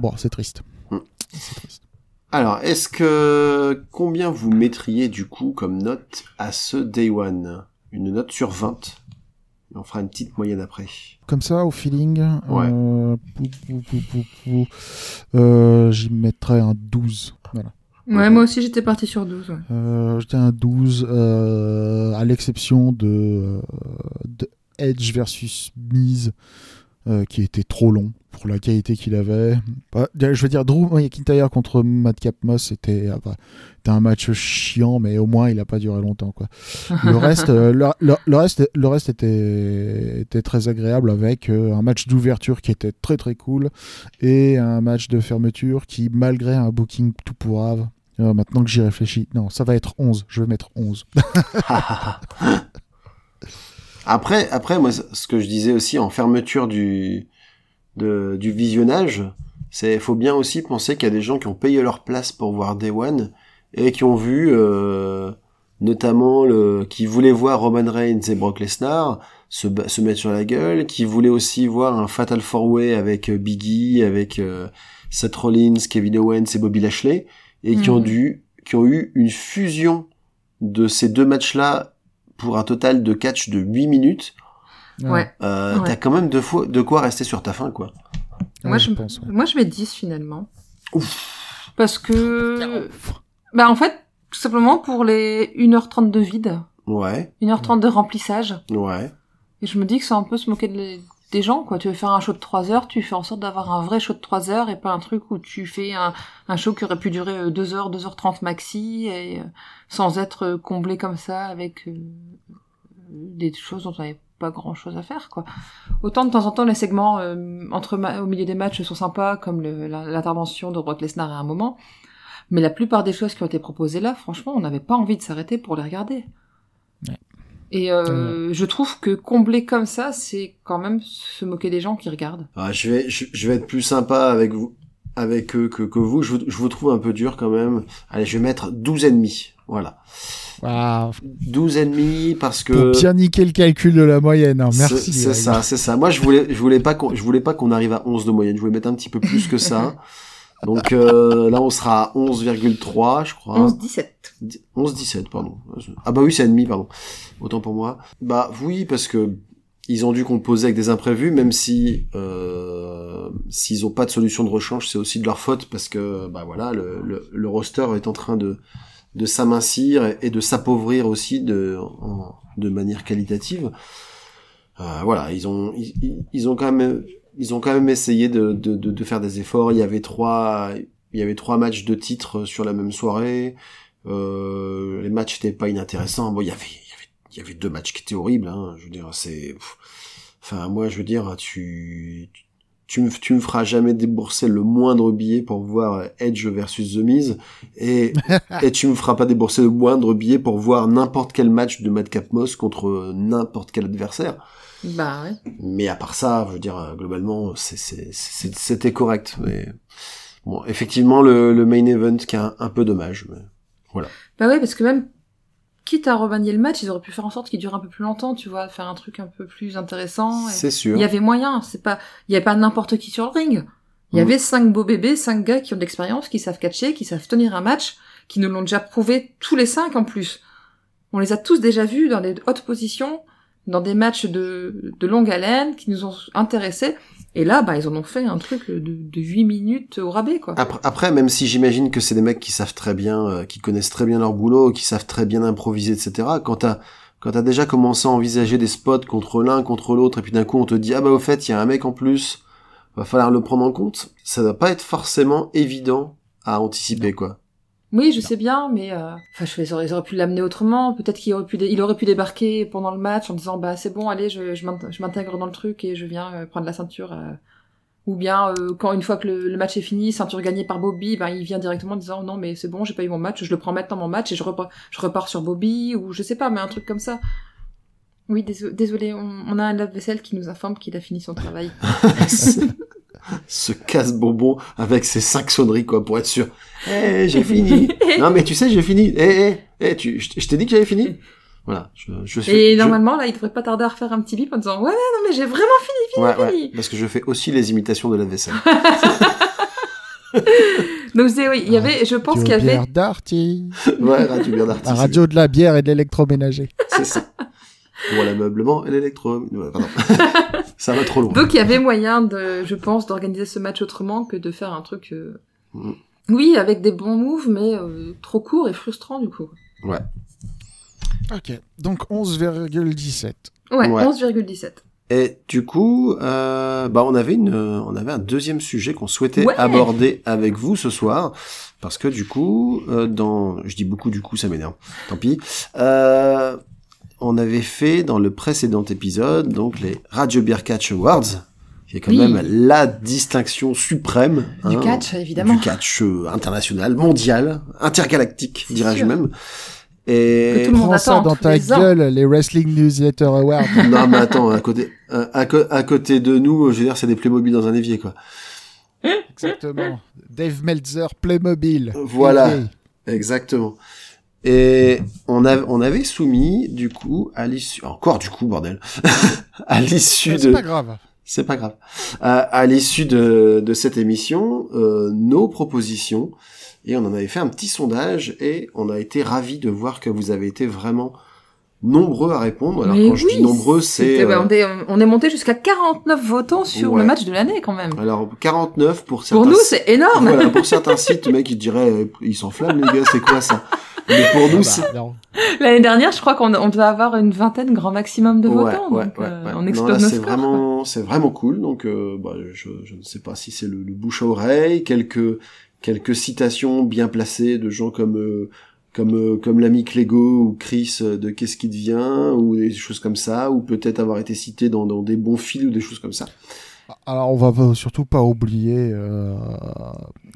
bon, c'est triste. Mm. C'est triste. Alors, est-ce que combien vous mettriez du coup comme note à ce Day One? Une note sur 20 Et On fera une petite moyenne après. Comme ça, au feeling, Ouais. euh, pou, pou, pou, pou, pou, euh, j'y mettrais un 12. Voilà. Ouais, moi aussi j'étais parti sur 12. ouais. Euh, J'étais un 12, euh, à l'exception de, euh, de Edge versus Miz, euh, qui était trop long pour la qualité qu'il avait. Bah, je veux dire, Drew McIntyre contre Madcap Moss, c'était ah, bah, c'était un match chiant, mais au moins il n'a pas duré longtemps. Quoi. Le reste, euh, le, le- le reste, le reste était, était très agréable avec euh, un match d'ouverture qui était très très cool et un match de fermeture qui, malgré un booking tout pourrave, maintenant que j'y réfléchis, non, ça va être 11. Je vais mettre 11. après, après, moi, ce que je disais aussi en fermeture du, de, du visionnage, c'est faut bien aussi penser qu'il y a des gens qui ont payé leur place pour voir Day One et qui ont vu, euh, notamment le, qui voulaient voir Roman Reigns et Brock Lesnar se, se mettre sur la gueule, qui voulaient aussi voir un Fatal Four Way avec euh, Biggie, avec euh, Seth Rollins, Kevin Owens et Bobby Lashley, et qui ont Mhm. dû, qui ont eu une fusion de ces deux matchs-là pour un total de catch de 8 minutes. Ouais. Euh, Ouais. T'as quand même de, fois, de quoi rester sur ta fin, quoi. Ouais, moi, je je, pense, ouais. moi je mets 10 finalement. Ouf. Parce que. Bah en fait, tout simplement pour les 1h30 de vide, Ouais, 1h30 de remplissage. ouais. Et je me dis que c'est un peu se moquer de les- des gens, quoi. Tu veux faire un show de 3 heures, tu fais en sorte d'avoir un vrai show de 3 heures et pas un truc où tu fais un, un show qui aurait pu durer 2 heures, 2h30 maxi, et euh, sans être euh, comblé comme ça avec euh, des choses dont on n'avait pas grand chose à faire, quoi. Autant de temps en temps, les segments euh, entre au milieu des matchs sont sympas, comme l'intervention de Brock Lesnar à un moment. Mais la plupart des choses qui ont été proposées là, franchement, on n'avait pas envie de s'arrêter pour les regarder. Ouais. Et euh, je trouve que combler comme ça, c'est quand même se moquer des gens qui regardent. Ah, je, vais, je, je vais être plus sympa avec vous, avec eux que, que vous. Je, vous. je vous trouve un peu dur quand même. Allez, je vais mettre 12 et demi. Voilà. Ah, 12 et demi parce que... pour bien niquer le calcul de la moyenne. hein. C'est- Merci. C'est ça, c'est ça. Moi, je voulais, je voulais pas qu'on, je voulais pas qu'on arrive à 11 de moyenne. Je voulais mettre un petit peu plus que ça. Donc euh, là, on sera à 11,3, je crois. 11-17. 11-17, pardon. Ah bah oui, c'est ennemi, pardon. Autant pour moi. Bah oui, parce que ils ont dû composer avec des imprévus, même si euh, s'ils ont pas de solution de rechange, c'est aussi de leur faute, parce que bah voilà, le, le, le roster est en train de de s'amincir et, et de s'appauvrir aussi de en- de manière qualitative. Euh, voilà, ils ont ils ont quand même ils ont quand même essayé de, de, de, de faire des efforts. Il y avait trois il y avait trois matchs de titre sur la même soirée. Euh, les matchs étaient pas inintéressants. Bon, il y avait, il y avait, il y avait deux matchs qui étaient horribles. Hein. Je veux dire, c'est, enfin, moi, je veux dire, tu, tu me, tu me feras jamais débourser le moindre billet pour voir Edge versus The Miz, et, et tu me feras pas débourser le moindre billet pour voir n'importe quel match de Madcap Moss contre n'importe quel adversaire. Bah ouais. Mais à part ça, je veux dire, euh, globalement, c'est- c'est- c'est- c'était correct. Mais bon, effectivement, le, le main event qui est un, un peu dommage. Mais... Bah ouais, parce que même, quitte à remanier le match, ils auraient pu faire en sorte qu'il dure un peu plus longtemps, tu vois, faire un truc un peu plus intéressant. et- C'est sûr. Il y avait moyen, c'est pas, il y avait pas n'importe qui sur le ring. Il y avait cinq beaux bébés, cinq gars qui ont de l'expérience, qui savent catcher, qui savent tenir un match, qui nous l'ont déjà prouvé tous les cinq en plus. On les a tous déjà vus dans des hautes positions, dans des matchs de, de longue haleine, qui nous ont intéressés. Et là, bah, ils en ont fait un truc de, de 8 minutes au rabais, quoi. Après, après, même si j'imagine que c'est des mecs qui savent très bien, euh, qui connaissent très bien leur boulot, qui savent très bien improviser, etc. Quand t'as quand t'as déjà commencé à envisager des spots contre l'un, contre l'autre, et puis d'un coup on te dit ah bah au fait il y a un mec en plus, va falloir le prendre en compte. Ça doit pas être forcément évident à anticiper quoi. Oui, je sais bien, mais euh... enfin, je ils auraient, ils auraient pu l'amener autrement. Peut-être qu'il aurait pu, dé- il aurait pu débarquer pendant le match en disant bah c'est bon, allez, je, je m'int- je m'intègre dans le truc et je viens euh, prendre la ceinture. euh. Ou bien euh, quand une fois que le, le match est fini, ceinture gagnée par Bobby, ben il vient directement en disant non mais c'est bon, j'ai pas eu mon match, je le prends maintenant mon match et je repars, je repars sur Bobby ou je sais pas, mais un truc comme ça. Oui, déso- désolé, on, on a un lave-vaisselle qui nous informe qu'il a fini son travail. Ce casse-bonbon avec ses cinq sonneries, quoi, pour être sûr. Eh, j'ai fini. non, mais tu sais, j'ai fini. Eh, eh, eh, tu, je t'ai dit que j'avais fini. Voilà, je, je suis. Et je- normalement là, il devrait pas tarder à refaire un petit bip en disant ouais, ouais non mais j'ai vraiment fini, fini, Ouais, ouais, fini. parce que je fais aussi les imitations de la vaisselle. Donc c'est oui, il y avait, je pense qu'il y avait Bière Darty. ouais, Radio Bière. La radio de la bière et de l'électroménager. C'est ça. Pour l'ameublement et l'électro. Pardon. ça va trop loin. Donc il y avait moyen de, je pense, d'organiser ce match autrement que de faire un truc. euh, Mm. Oui, avec des bons moves, mais euh, trop court et frustrant du coup. Ouais. Ok, donc 11,17. Ouais, Ouais. 11,17. Et du coup, euh, bah on avait une, euh, on avait un deuxième sujet qu'on souhaitait Ouais. aborder avec vous ce soir, parce que du coup, euh, dans, je dis beaucoup du coup, ça m'énerve. Tant pis. Euh, on avait fait dans le précédent épisode donc les Radio Beer Catch Awards, qui est quand Oui. même la distinction suprême Du hein, catch, évidemment. du catch euh, international, mondial, intergalactique, dirais-je même. Que Et tout le monde Prends ça attend dans ta les ans. gueule, les Wrestling Newsletter Awards. non mais attends, à côté, à, à co- à côté de nous, je veux dire, c'est des Playmobil dans un évier quoi. Exactement. Dave Meltzer, Playmobil. Voilà. Exactement. Et on, a, on avait soumis, du coup, à l'issue, encore du coup, bordel, à l'issue C'est de, pas grave. c'est pas grave, à, à l'issue de, de cette émission, euh, nos propositions, et on en avait fait un petit sondage, et on a été ravis de voir que vous avez été vraiment nombreux à répondre. Alors Mais quand je dis nombreux, c'est... bah, euh, on, est, on est monté jusqu'à 49 votants sur Ouais. le match de l'année quand même. alors 49 pour certains... Pour nous, c'est énorme. Voilà, pour certains sites, le mec, il dirait, euh, ils s'enflamment les gars, c'est quoi ça? Mais pour nous, Ah c'est... bah. L'année dernière, je crois qu'on on devait avoir une vingtaine grand maximum de votants. ouais, donc, ouais, euh, ouais. on Non, explose là, nos c'est vraiment, c'est vraiment cool. Donc, euh, bah, je, je ne sais pas si c'est le, le bouche à oreille, quelques quelques citations bien placées de gens comme euh, comme euh, comme l'ami Clégo ou Chris euh, de Qu'est-ce qui devient ou des choses comme ça, ou peut-être avoir été cité dans, dans des bons fils ou des choses comme ça. Alors, on va surtout pas oublier euh,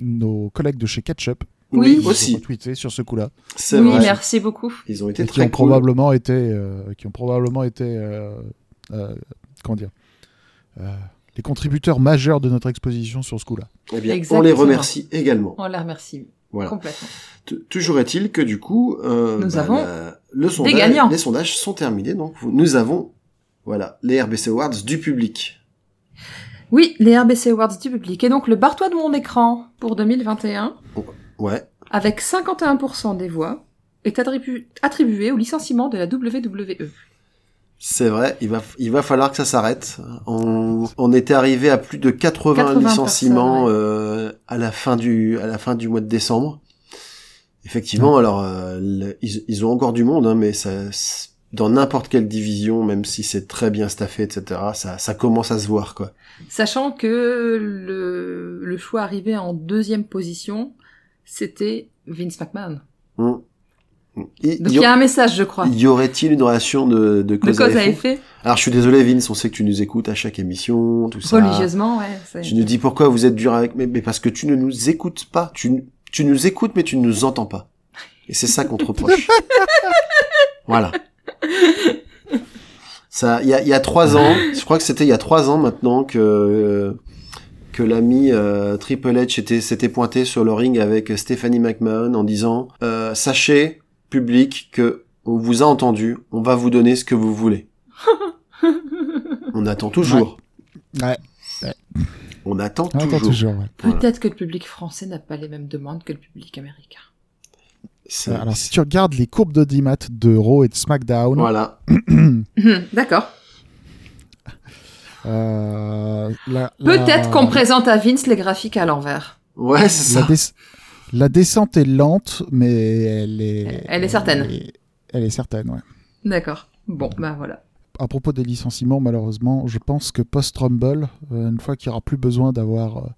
nos collègues de chez Ketchup. Oui. Ils ont aussi. retweeté sur ce coup-là. Oui, vrai. merci beaucoup. Ils ont été Et qui très ont cool. probablement été, euh, qui ont probablement été, euh, euh, comment dire, euh, les contributeurs majeurs de notre exposition sur ce coup-là. Eh bien, on les remercie également. On les remercie Voilà. complètement. T- Toujours est-il que du coup, euh, Nous bah, avons la- le sondage, gagnants. les sondages sont terminés, donc nous avons, voilà, les RBC Awards du public. Oui, les RBC Awards du public. Et donc, le barre-toi de mon écran pour 2021, Ouais, avec 51% des voix, est attribu- attribué au licenciement de la WWE. C'est vrai, il va, il va falloir que ça s'arrête. On, on était arrivé à plus de 80, 80 licenciements euh, à la fin du, à la fin du mois de décembre. Effectivement, alors euh, le- ils, ils ont encore du monde, hein, mais ça, dans n'importe quelle division, même si c'est très bien staffé, etc., ça, ça commence à se voir, quoi. Sachant que le, le choix arrivé en deuxième position, c'était Vince McMahon. Hmm. Il, Donc il y a un message, je crois. Y aurait-il une relation de, de De cause, à cause à effet Alors je suis désolé Vince, on sait que tu nous écoutes à chaque émission, tout ça. religieusement, ouais. Tu nous dis pourquoi vous êtes dur avec mais, mais parce que tu ne nous écoutes pas. Tu, tu nous écoutes mais tu ne nous entends pas. Et c'est ça qu'on te reproche. voilà. Ça, il y a, il y a trois ans, je crois que c'était il y a trois ans maintenant que euh, que l'ami euh, Triple H était s'était pointé sur le ring avec Stephanie McMahon en disant euh, sachez public que on vous a entendu, on va vous donner ce que vous voulez. on attend toujours. Ouais, On attend on attend toujours. toujours. ouais. Voilà. Peut-être que le public français n'a pas les mêmes demandes que le public américain. C'est- Alors, si tu regardes les courbes d'audimat de Raw et de SmackDown, Voilà. D'accord. euh, la- Peut-être qu'on présente à Vince les graphiques à l'envers. Ouais, c'est la, ça. des- la descente est lente, mais elle est. Elle est certaine. Elle est, elle est certaine, ouais. D'accord. Bon, ben voilà. À propos des licenciements, malheureusement, je pense que post-Rumble, euh, une fois qu'il n'y aura plus besoin d'avoir euh,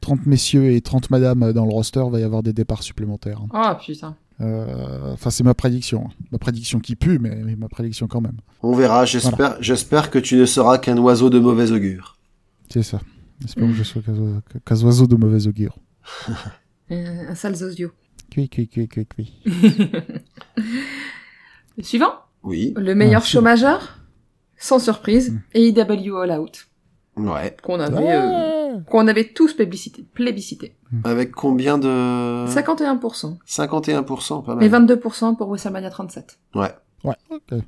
30 messieurs et 30 madames dans le roster, va y avoir des départs supplémentaires. Oh putain. Euh, Enfin, c'est ma prédiction. Ma prédiction qui pue, mais, mais ma prédiction quand même. On verra. J'espère, j'espère que tu ne seras qu'un oiseau de mauvais augure. C'est ça. J'espère que je sois qu'un qu'un oiseau de mauvais augure. Un sale zozio. Cui, cui, cui, cui, cui. Suivant. Oui. Le meilleur show majeur, sans surprise, Mm. AEW All Out, Ouais. qu'on avait, euh, qu'on avait tous plébiscité. plébiscité. Avec combien de 51%. 51%, pas Et mal. 22% pour WrestleMania 37. Ouais. Ouais, ok.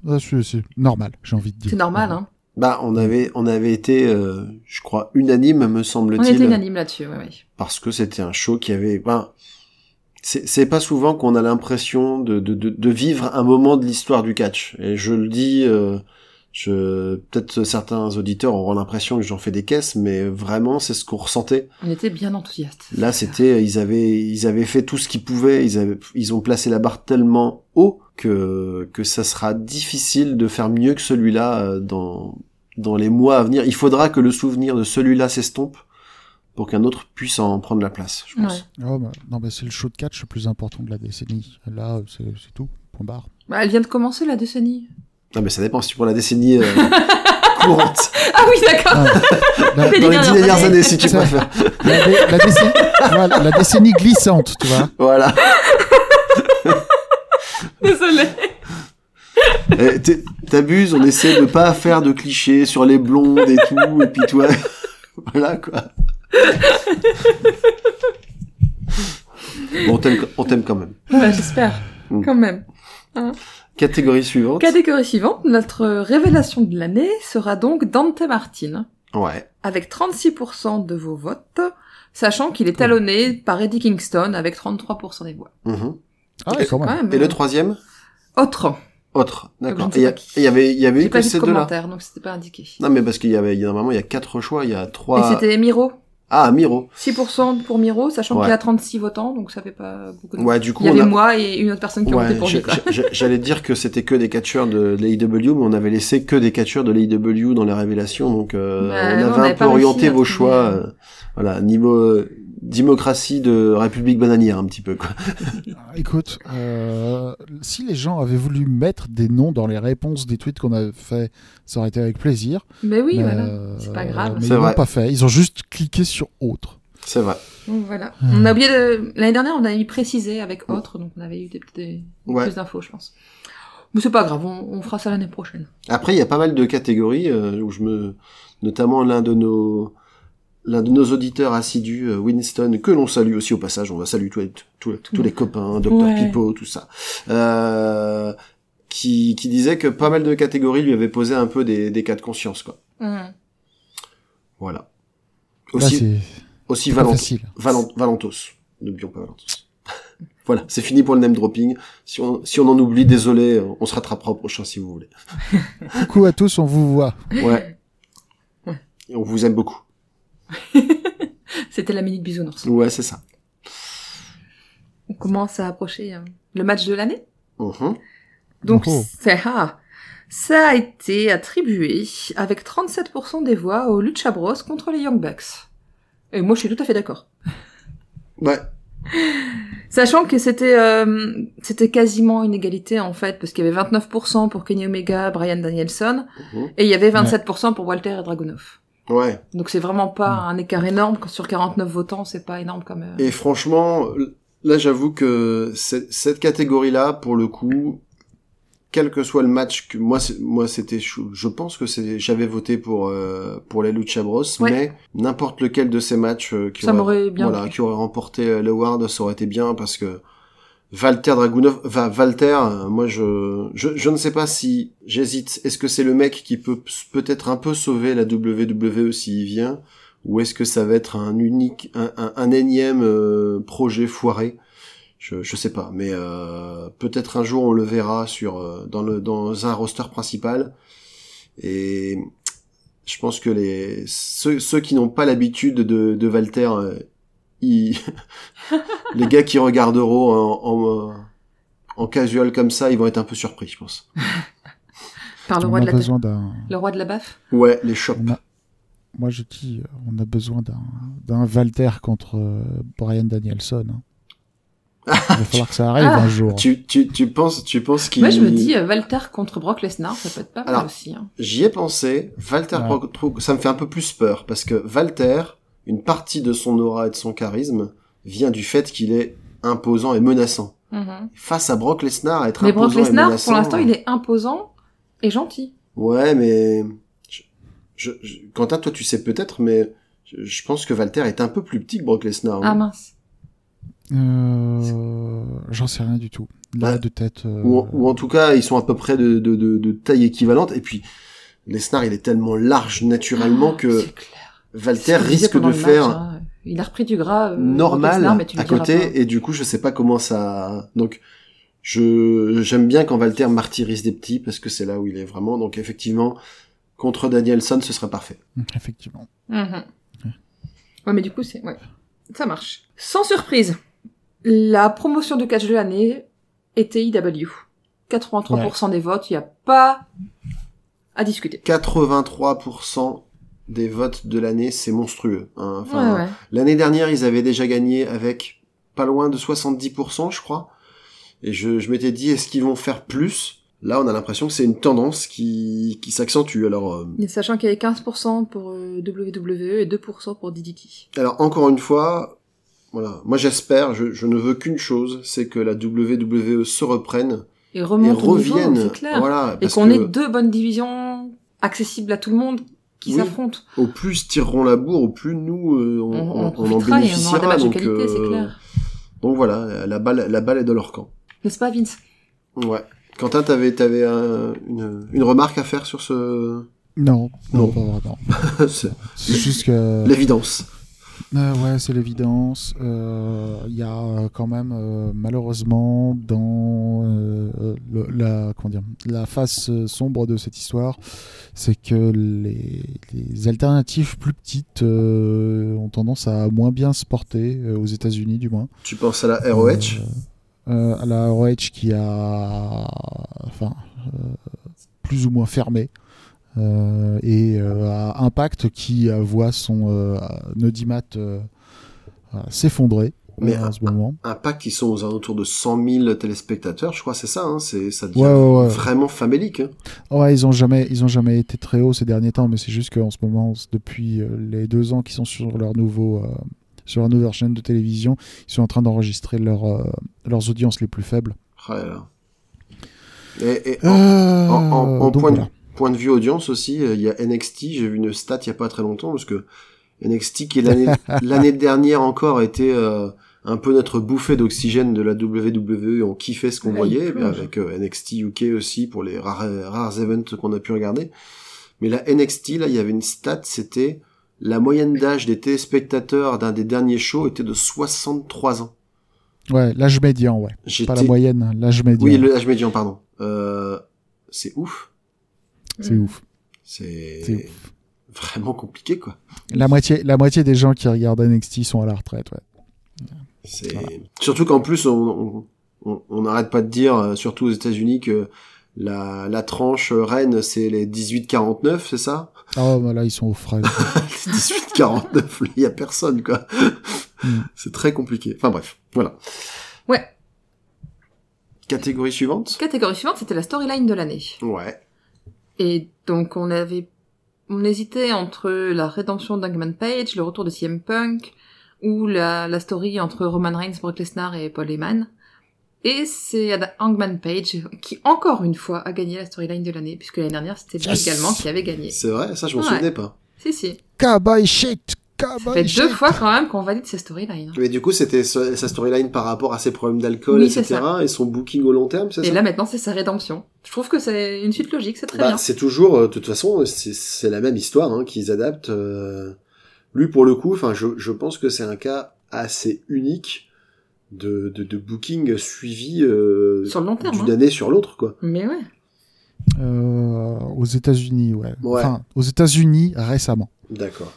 Normal, j'ai envie de dire. C'est normal, hein. Bah, on avait, on avait été, euh, je crois, unanime, me On semble-t-il. était unanime là-dessus, ouais, ouais. parce que c'était un show qui avait ben c'est c'est pas souvent qu'on a l'impression de, de, de, de vivre un moment de l'histoire du catch et je le dis euh, je peut-être certains auditeurs auront l'impression que j'en fais des caisses mais vraiment c'est ce qu'on ressentait On était bien enthousiastes. là c'était ils avaient ils avaient fait tout ce qu'ils pouvaient ils avaient ils ont placé la barre tellement haut que que ça sera difficile de faire mieux que celui-là euh, dans dans les mois à venir il faudra que le souvenir de celui-là s'estompe pour qu'un autre puisse en prendre la place je pense Ouais. Oh, bah, non, bah, c'est le show de catch le plus important de la décennie. Là, c'est c'est tout. Point barre. Bah, elle vient de commencer la décennie. Non, mais ça dépend si tu prends la décennie euh, courante. Ah oui, d'accord. La, Mais Dans les dix dernières années. années, si tu Ça- préfères. la dé- la décennie, voilà, la décennie glissante, tu vois. Voilà. Désolée. Eh, T'abuses, on essaie de pas faire de clichés sur les blondes et tout, et puis toi, voilà quoi. Bon, on t'aime, on t'aime quand même. Bah, j'espère. Mm. Quand même. Catégorie suivante. Catégorie suivante, notre révélation de l'année sera donc Dante Martin, Ouais. avec 36% de vos votes, sachant qu'il est talonné par Eddie Kingston avec 33% des voix. Mhm. Ah, ouais, quand même. Quand même. Et le euh, troisième? Autre. Autre. D'accord. Je ne sais Et il y a- pas qui. et il y avait, il y avait J'ai eu pas que de ces deux-là. commentaire, donc c'était pas indiqué. Non, mais parce qu'il y avait, il y a normalement, il y a quatre choix, il y a Et trois. c'était Miro. Ah, Miro. 6% pour Miro, sachant Ouais. qu'il y a 36 votants, donc ça fait pas beaucoup de... Ouais, du coup, Il y avait a- moi et une autre personne qui ont voté Ouais, pour lui, j'allais dire que c'était que des catcheurs de l'AEW, mais on avait laissé que des catcheurs de l'AEW dans les révélations, donc euh, Bah, on non, avait on un avait peu orienté vos choix, euh, voilà, niveau euh, démocratie de République bananière un petit peu quoi. Ah, Écoute, euh, si les gens avaient voulu mettre des noms dans les réponses des tweets qu'on a fait, ça aurait été avec plaisir. Mais oui, Mais, voilà. euh, C'est pas grave. Mais ils vrai. l'ont pas fait. Ils ont juste cliqué sur autre. C'est vrai. Donc voilà. Hmm. On a oublié de... L'année dernière, on avait mis précisé avec autre, donc on avait eu des, des- Ouais. plus d'infos, je pense. Mais c'est pas grave, on, on fera ça l'année prochaine. Après, il y a pas mal de catégories euh, où je me, notamment l'un de nos l'un de nos auditeurs assidus, euh, Winston, que l'on salue aussi au passage, on va saluer tous les, tous, tous les copains, Dr Ouais. Pipo, tout ça, euh, qui, qui disait que pas mal de catégories lui avaient posé un peu des, des cas de conscience, quoi. Hmm. Voilà. Là, Aussi, aussi Valent- facile. Valent- Valentos. N'oublions pas Valentos. voilà, c'est fini pour le name dropping. Si on, si on en oublie, désolé, on se rattrapera au prochain si vous voulez. Coucou à tous, on vous voit. Ouais. Ouais. Et on vous aime beaucoup. C'était la minute bisounours. Ouais, c'est ça. On commence à approcher euh, le match de l'année. Mhm. Donc, c'est ah, ça a été attribué avec 37% des voix au Lucha Bros contre les Young Bucks. Et moi, je suis tout à fait d'accord. Ouais. Sachant que c'était euh, c'était quasiment une égalité en fait, parce qu'il y avait 29% pour Kenny Omega, Brian Danielson, Mhm. et il y avait 27% pour Walter et Dragunov. Ouais. Donc c'est vraiment pas Mm. un écart énorme. Sur 49 votants, c'est pas énorme comme... euh, Et franchement, là, j'avoue que cette, catégorie-là, pour le coup, quel que soit le match que moi, c'est- moi, c'était, je, je pense que c'est, j'avais voté pour euh, pour les Lucha Bros, Ouais. mais n'importe lequel de ces matchs euh, qui Ça aurait- m'aurait bien voilà, plu. qui aurait remporté euh, l'award, ça aurait été bien parce que Walter Dragunov, va Walter, euh, moi je, je je ne sais pas si j'hésite. Est-ce que c'est le mec qui peut peut-être un peu sauver la WWE s'il vient, ou est-ce que ça va être un unique, un, un, énième euh, projet foiré? Je, je sais pas, mais euh, peut-être un jour on le verra sur euh, dans le dans un roster principal. Et je pense que les ceux, ceux qui n'ont pas l'habitude de, de Walter, ils- les gars qui regardent Euro en, en, en casual comme ça, ils vont être un peu surpris, je pense. Par le on roi, a de la besoin d'un. le roi de la baffe Ouais, les a- moi je dis, euh, on a besoin d'un- d'un Walter contre euh, Brian Danielson. hein. Il va falloir que ça arrive Ah. un jour. Tu, tu, tu penses, tu penses qu'il... Moi, je me dis, euh, Walter contre Brock Lesnar, ça peut être pas mal Alors, aussi. Hein. J'y ai pensé. Walter, Ouais. Ça me fait un peu plus peur parce que Walter, une partie de son aura et de son charisme vient du fait qu'il est imposant et menaçant. Mhm. Face à Brock Lesnar, être Mais imposant Brock et Lesnar, menaçant. pour l'instant, il est imposant et gentil. Ouais, mais je, je, je- Quentin, toi, tu sais peut-être, mais je, je pense que Walter est un peu plus petit que Brock Lesnar. Ah hein. mince. Euh, J'en sais rien du tout. Là, Bah, de tête. euh, ou, en- ou en tout cas, ils sont à peu près de, de, de, de taille équivalente. Et puis, Lesnar, il est tellement large naturellement Ah, que disait risque de faire match, hein. Il a repris du gras. euh, normal Lesnar, mais tu à côté pas. et du coup je sais pas comment ça donc je j'aime bien quand Walter martyrise des petits parce que c'est là où il est vraiment donc effectivement contre Danielson ce serait parfait Effectivement. Mhm. Ouais, mais du coup, c'est... Ouais. Ça marche. Sans surprise, la promotion de catch de l'année était IW. 83% des votes, il n'y a pas à discuter. 83% des votes de l'année c'est monstrueux hein. enfin ouais, ouais. l'année dernière ils avaient déjà gagné avec pas loin de 70% je crois et je, je m'étais dit est-ce qu'ils vont faire plus? Là on a l'impression que c'est une tendance qui qui s'accentue alors euh, Et sachant qu'il y avait 15% pour euh, WWE et 2% pour DDT. Alors encore une fois, voilà, moi j'espère, je, je ne veux qu'une chose, c'est que la WWE se reprenne Et remonte revienne, clair. voilà, et qu'on que ait deux bonnes divisions accessibles à tout le monde qui Oui. s'affrontent. au plus tireront la bourre, au plus nous euh, on, On, on- on en bénéficiera. de Donc, qualité, c'est euh, clair. donc voilà, la balle, la balle est dans leur camp. N'est-ce pas, Vince? Ouais. Quentin, t'avais, t'avais un- une, une remarque à faire sur ce, Non, non, Non. pas vraiment. C'est juste que. l'évidence. Euh, ouais, c'est l'évidence. Euh, Il y a euh, quand même, euh, malheureusement, dans euh, le- la, comment dire, la face euh, sombre de cette histoire, c'est que les, les alternatives plus petites euh, ont tendance à moins bien se porter, euh, aux États-Unis du moins. Tu penses à la ROH Euh, euh, à la ROH qui a enfin, euh, plus ou moins fermé. Euh, et euh, à Impact qui euh, voit son euh, s'effondrer Mais en ce moment. Un pack qui sont aux alentours de 100 000 téléspectateurs, je crois, c'est ça, hein, c'est, ça devient Ouais, ouais, ouais. vraiment famélique. Hein. Ouais, ils ont jamais, ils ont jamais été très hauts ces derniers temps, mais c'est juste qu'en ce moment, depuis les deux ans qu'ils sont sur leur nouveau, euh, sur leur nouvelle chaîne de télévision, ils sont en train d'enregistrer leur, euh, leurs audiences les plus faibles. Ah là. Et, et en- Euh, en, en- en donc point, voilà. de, point de vue audience aussi, euh, il y a NXT, j'ai vu une stat il y a pas très longtemps, parce que NXT qui l'année l'année dernière encore était euh, un peu notre bouffée d'oxygène de la WWE, on kiffait ce qu'on voyait, avec euh, NXT UK aussi pour les rares, rares events qu'on a pu regarder. Mais la NXT, là, il y avait une stat, c'était la moyenne d'âge des téléspectateurs d'un des derniers shows était de 63 ans. Ouais, l'âge médian, ouais. Pas la moyenne, l'âge médian. Oui, l'âge médian, pardon. Euh, c'est ouf. C'est Mm. ouf. C'est C'est ouf. vraiment compliqué, quoi. La moitié, la moitié des gens qui regardent NXT sont à la retraite, ouais. C'est Voilà. surtout qu'en plus on n'arrête pas de dire, euh, surtout aux États-Unis, que la la tranche reine c'est les 18-49, c'est ça? Ah, bah là, ils sont aux fraises. 18-49, il y a personne quoi. Mm. C'est très compliqué. Enfin bref, voilà. Ouais. Catégorie suivante? Catégorie suivante, c'était la storyline de l'année. Ouais. Et donc on avait, on hésitait entre la rédemption d'Hangman Page, le retour de CM Punk, ou la, la story entre Roman Reigns, Brock Lesnar et Paul Heyman. Et c'est Hangman Page qui, encore une fois, a gagné la storyline de l'année, puisque l'année dernière, c'était lui Yes. également qui avait gagné. C'est vrai, ça je m'en Ouais. souvenais pas. Si, si. Cowboy shit! Ça fait shit! deux fois quand même qu'on valide ces storylines. hein. Mais du coup, c'était sa storyline par rapport à ses problèmes d'alcool, Oui, etc. Et son booking au long terme, c'est Et ça là, maintenant, c'est sa rédemption. Je trouve que c'est une suite logique, c'est très Bah, bien. c'est toujours, euh, de toute façon, c'est- la même histoire hein, qu'ils adaptent. euh. Lui, pour le coup, enfin, je, je pense que c'est un cas assez unique de, de, de booking suivi euh, Sur le long terme. d'une hein. année sur l'autre, quoi. Mais ouais. Euh, aux États-Unis, ouais. Ouais. Enfin, aux États-Unis récemment. D'accord.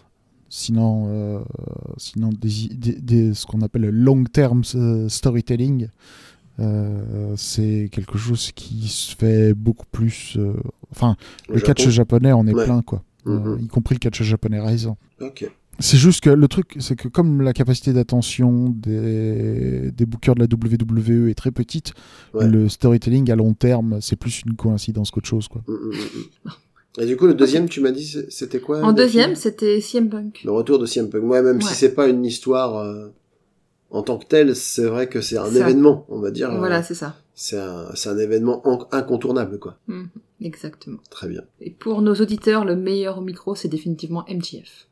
Sinon, euh, sinon des, des- des- ce qu'on appelle le long-term euh, storytelling, euh, c'est quelque chose qui se fait beaucoup plus. euh, enfin, le, catch Japon. japonais en est Ouais. plein, quoi. Mhm. y compris le catch japonais Rise. Ok. C'est juste que le truc, c'est que comme la capacité d'attention des, des bookers de la WWE est très petite, Ouais. le storytelling à long terme, c'est plus une coïncidence qu'autre chose. Quoi. Mm, mm, mm, mm. Et du coup, le deuxième, tu m'as dit, c'était quoi En deuxième, c'était CM Punk. Le retour de CM Punk. Ouais, même si Ouais. c'est pas une histoire euh, en tant que telle, c'est vrai que c'est un Ça. événement, on va dire. euh, Voilà, c'est ça. c'est un, c'est un événement en- incontournable, quoi. Mhm, Exactement. Très bien. Et pour nos auditeurs, le meilleur au micro, c'est définitivement MJF.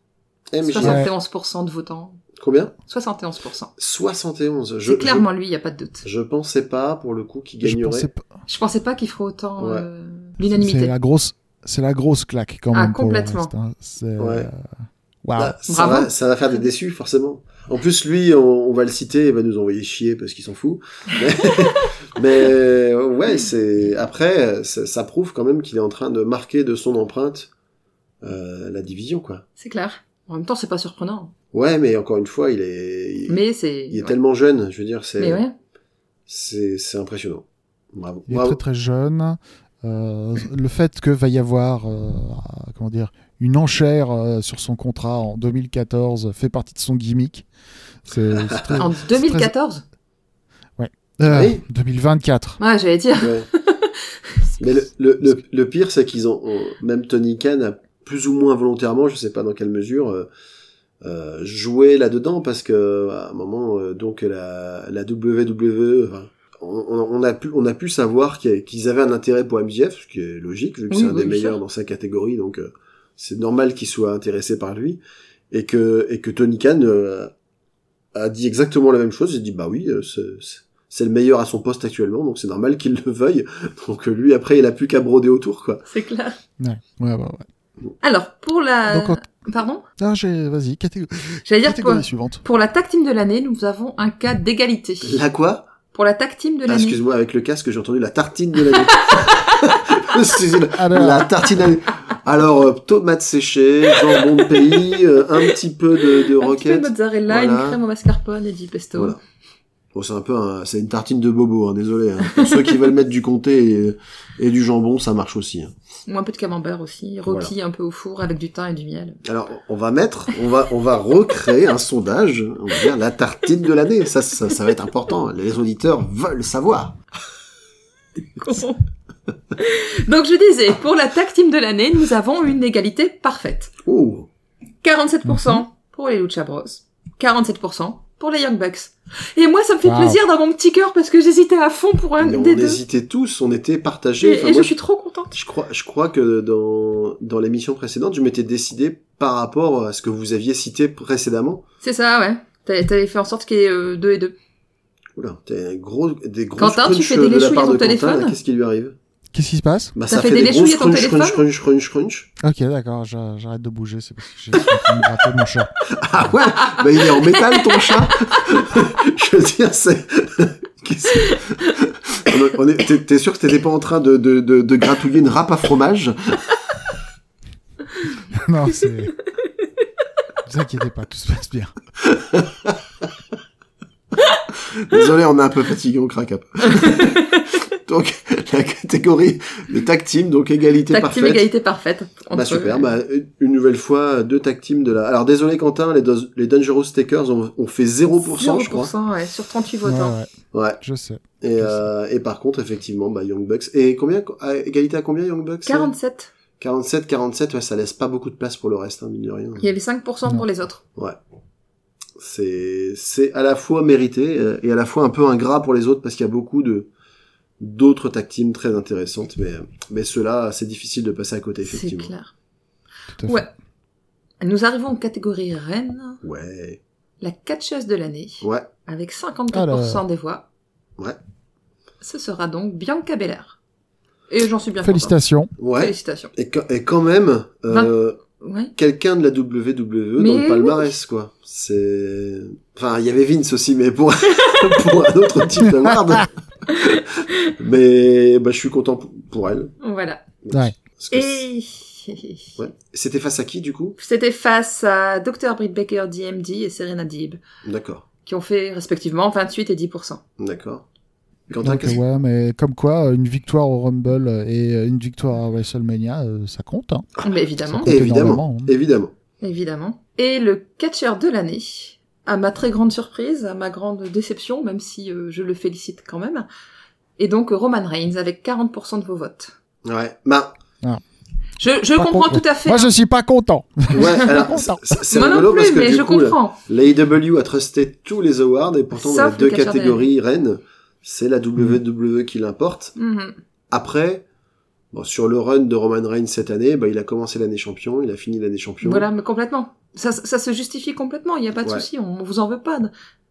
MJ, 71% de votants. combien? 71%. 71. Je, C'est clairement lui, il n'y a pas de doute. Je, je pensais pas, pour le coup, qu'il Je gagnerait. pensais pas- Je pensais pas qu'il ferait autant Ouais. euh, C'est l'unanimité. la grosse, c'est la grosse claque quand Ah, même. pour le complètement. reste, hein. C'est, Ouais. euh, waouh. Bah, ça, Bravo. va, ça va faire des déçus, forcément. En plus, lui, on, on va le citer, il va nous envoyer chier parce qu'il s'en fout. Mais, mais, ouais, c'est après, ça, ça prouve quand même qu'il est en train de marquer de son empreinte euh, la division, quoi. C'est clair. En même temps, c'est pas surprenant. Ouais, mais encore une fois, il est, il, Mais c'est. il est ouais. tellement jeune. Je veux dire, c'est, Mais ouais. c'est, c'est impressionnant. Bravo. Il est Bravo. très très jeune. Euh, le fait que va y avoir, euh, comment dire, une enchère euh, sur son contrat en 2014 fait partie de son gimmick. C'est c'est très- En c'est très- 2014 Euh, Oui. 2024. Ouais, j'allais dire. Ouais. Mais le, le, le, le pire, c'est qu'ils ont, ont- même Tony Khan a plus ou moins volontairement, je sais pas dans quelle mesure, joué là-dedans parce que à un moment, euh, donc la, la WWE, enfin, on, on- on a pu, on a pu savoir qu'ils avaient un intérêt pour MJF, ce qui est logique vu que Oui, c'est un oui, des meilleurs dans sa catégorie, donc euh, c'est normal qu'il soit intéressé par lui et que et que Tony Khan euh, a dit exactement la même chose. Il dit bah oui, euh, c'est- le meilleur à son poste actuellement, donc c'est normal qu'il le veuille. Donc euh, lui après, il a plus qu'à broder autour quoi. C'est clair. Ouais, ouais, ouais. ouais. Alors, pour la. Donc, Pardon? Ah, j'ai, vas-y, catég- J'allais dire pour, catégorie suivante. pour la tag team de l'année, nous avons un cas d'égalité. La quoi? Pour la team de ah, l'année. Excuse-moi, avec le casque, j'ai entendu la tartine de l'année. Alors, la tartine de l'année. Alors, euh, tomates séchées, jambon de pays, euh, un petit peu de, de un petit peu de roquette. mozzarella, Voilà. une crème au mascarpone et du pesto. Voilà. Bon, c'est un peu un- c'est une tartine de bobo, hein, désolé. Hein. Pour ceux qui veulent mettre du comté et, et du jambon, ça marche aussi. hein. Ou un peu de camembert aussi, rôti un peu au four avec du thym et du miel. Alors, on va mettre, on va, on va recréer un sondage, on va dire la tartine de l'année. Ça, ça, ça va être important. Les auditeurs veulent savoir. Donc je disais, pour la tag team de l'année, nous avons une égalité parfaite. Oh, 47% pour les Lucha Bros, 47% pour les Young Bucks. Et moi, ça me fait Wow. plaisir dans mon petit cœur parce que j'hésitais à fond pour un mais on des deux. hésitait tous, on était partagés. Et, Enfin, et moi, je suis trop contente. Je crois, je crois que dans, dans l'émission précédente, je m'étais décidé par rapport à ce que vous aviez cité précédemment. C'est ça, ouais. T'avais fait en sorte qu'il y ait euh, deux et deux. Oula, t'as gros, des gros Quentin, tu fais des de la part de Quentin, téléphone Qu'est-ce qui lui arrive? Qu'est-ce qui se passe Bah, ça fait fait des des grosses crunch, crunch, crunch, crunch, crunch. Ok, d'accord, j'a- j'arrête de bouger, c'est parce que j'ai gratter mon chat. Ah ouais, bah il est en métal ton chat. je veux dire, c'est. Qu'est-ce que- on est- T'es t'es sûr que t'étais pas en train de, de, de, de gratouiller une râpe à fromage? Non, c'est. Ne vous inquiétez pas, tout se passe bien. Désolé, on est un peu fatigué, on craque un peu. donc, la catégorie de tag team, donc égalité Tag team parfaite. égalité parfaite. Bah super, bah, une nouvelle fois, deux tag teams de la... Alors désolé Quentin, les, les Dangerous Takers ont, ont fait 0%, je crois. 0%, ouais, sur 38 Ouais, votants. ouais, Ouais. je sais. Et, euh, et par contre, effectivement, bah, Young Bucks. Et combien, à- égalité à combien Young Bucks? 47. 47, 47, ouais, ça laisse pas beaucoup de place pour le reste, hein, mine de rien. Il y avait 5% Non. pour les autres. C'est, c'est à la fois mérité euh, et à la fois un peu ingrat pour les autres parce qu'il y a beaucoup de, d'autres tag teams très intéressantes, mais, mais ceux-là, c'est difficile de passer à côté, C'est effectivement. clair. Tout à fait. Ouais. Nous arrivons en catégorie reine, Ouais. la catcheuse de l'année, Ouais. avec 54% Alors. des voix. Ouais. Ce sera donc Bianca Belair. Et j'en suis bien Félicitations. Ouais. Félicitations. Et, quand- et quand même, euh, Ouais. quelqu'un de la WWE Mais dans le palmarès, quoi. C'est, enfin, il y avait Vince aussi, mais pour, pour un autre type d'award. mais, bah, je suis content pour- elle. Voilà. Ouais. Et ouais. C'était face à qui, du coup? c'était face à Dr. Britt Baker, DMD et Serena Deeb, D'accord. qui ont fait respectivement 28 et 10%. D'accord. Quentin, Donc, ouais, mais comme quoi, une victoire au Rumble et une victoire à WrestleMania, euh, ça compte. Hein. Mais évidemment, Ça compte Évidemment. hein. Évidemment. évidemment. Et le catcheur de l'année, à ma très grande surprise, à ma grande déception, même si euh, je le félicite quand même, et donc Roman Reigns avec 40% de vos votes. Ouais. Bah, Je, je comprends contre, tout à fait. Moi, je suis pas content. ouais, alors, c'est- c'est Moi non rigolo plus, parce que mais du je coup, comprends. l'AEW a trusté tous les awards et pourtant dans les deux catégories reines, c'est la WWE qui l'importe. Mhm. Après, bon, sur le run de Roman Reigns cette année, bah, il a commencé l'année champion, il a fini l'année champion. Voilà, mais complètement. Ça, ça se justifie complètement, il n'y a pas de Ouais. souci, on vous en veut pas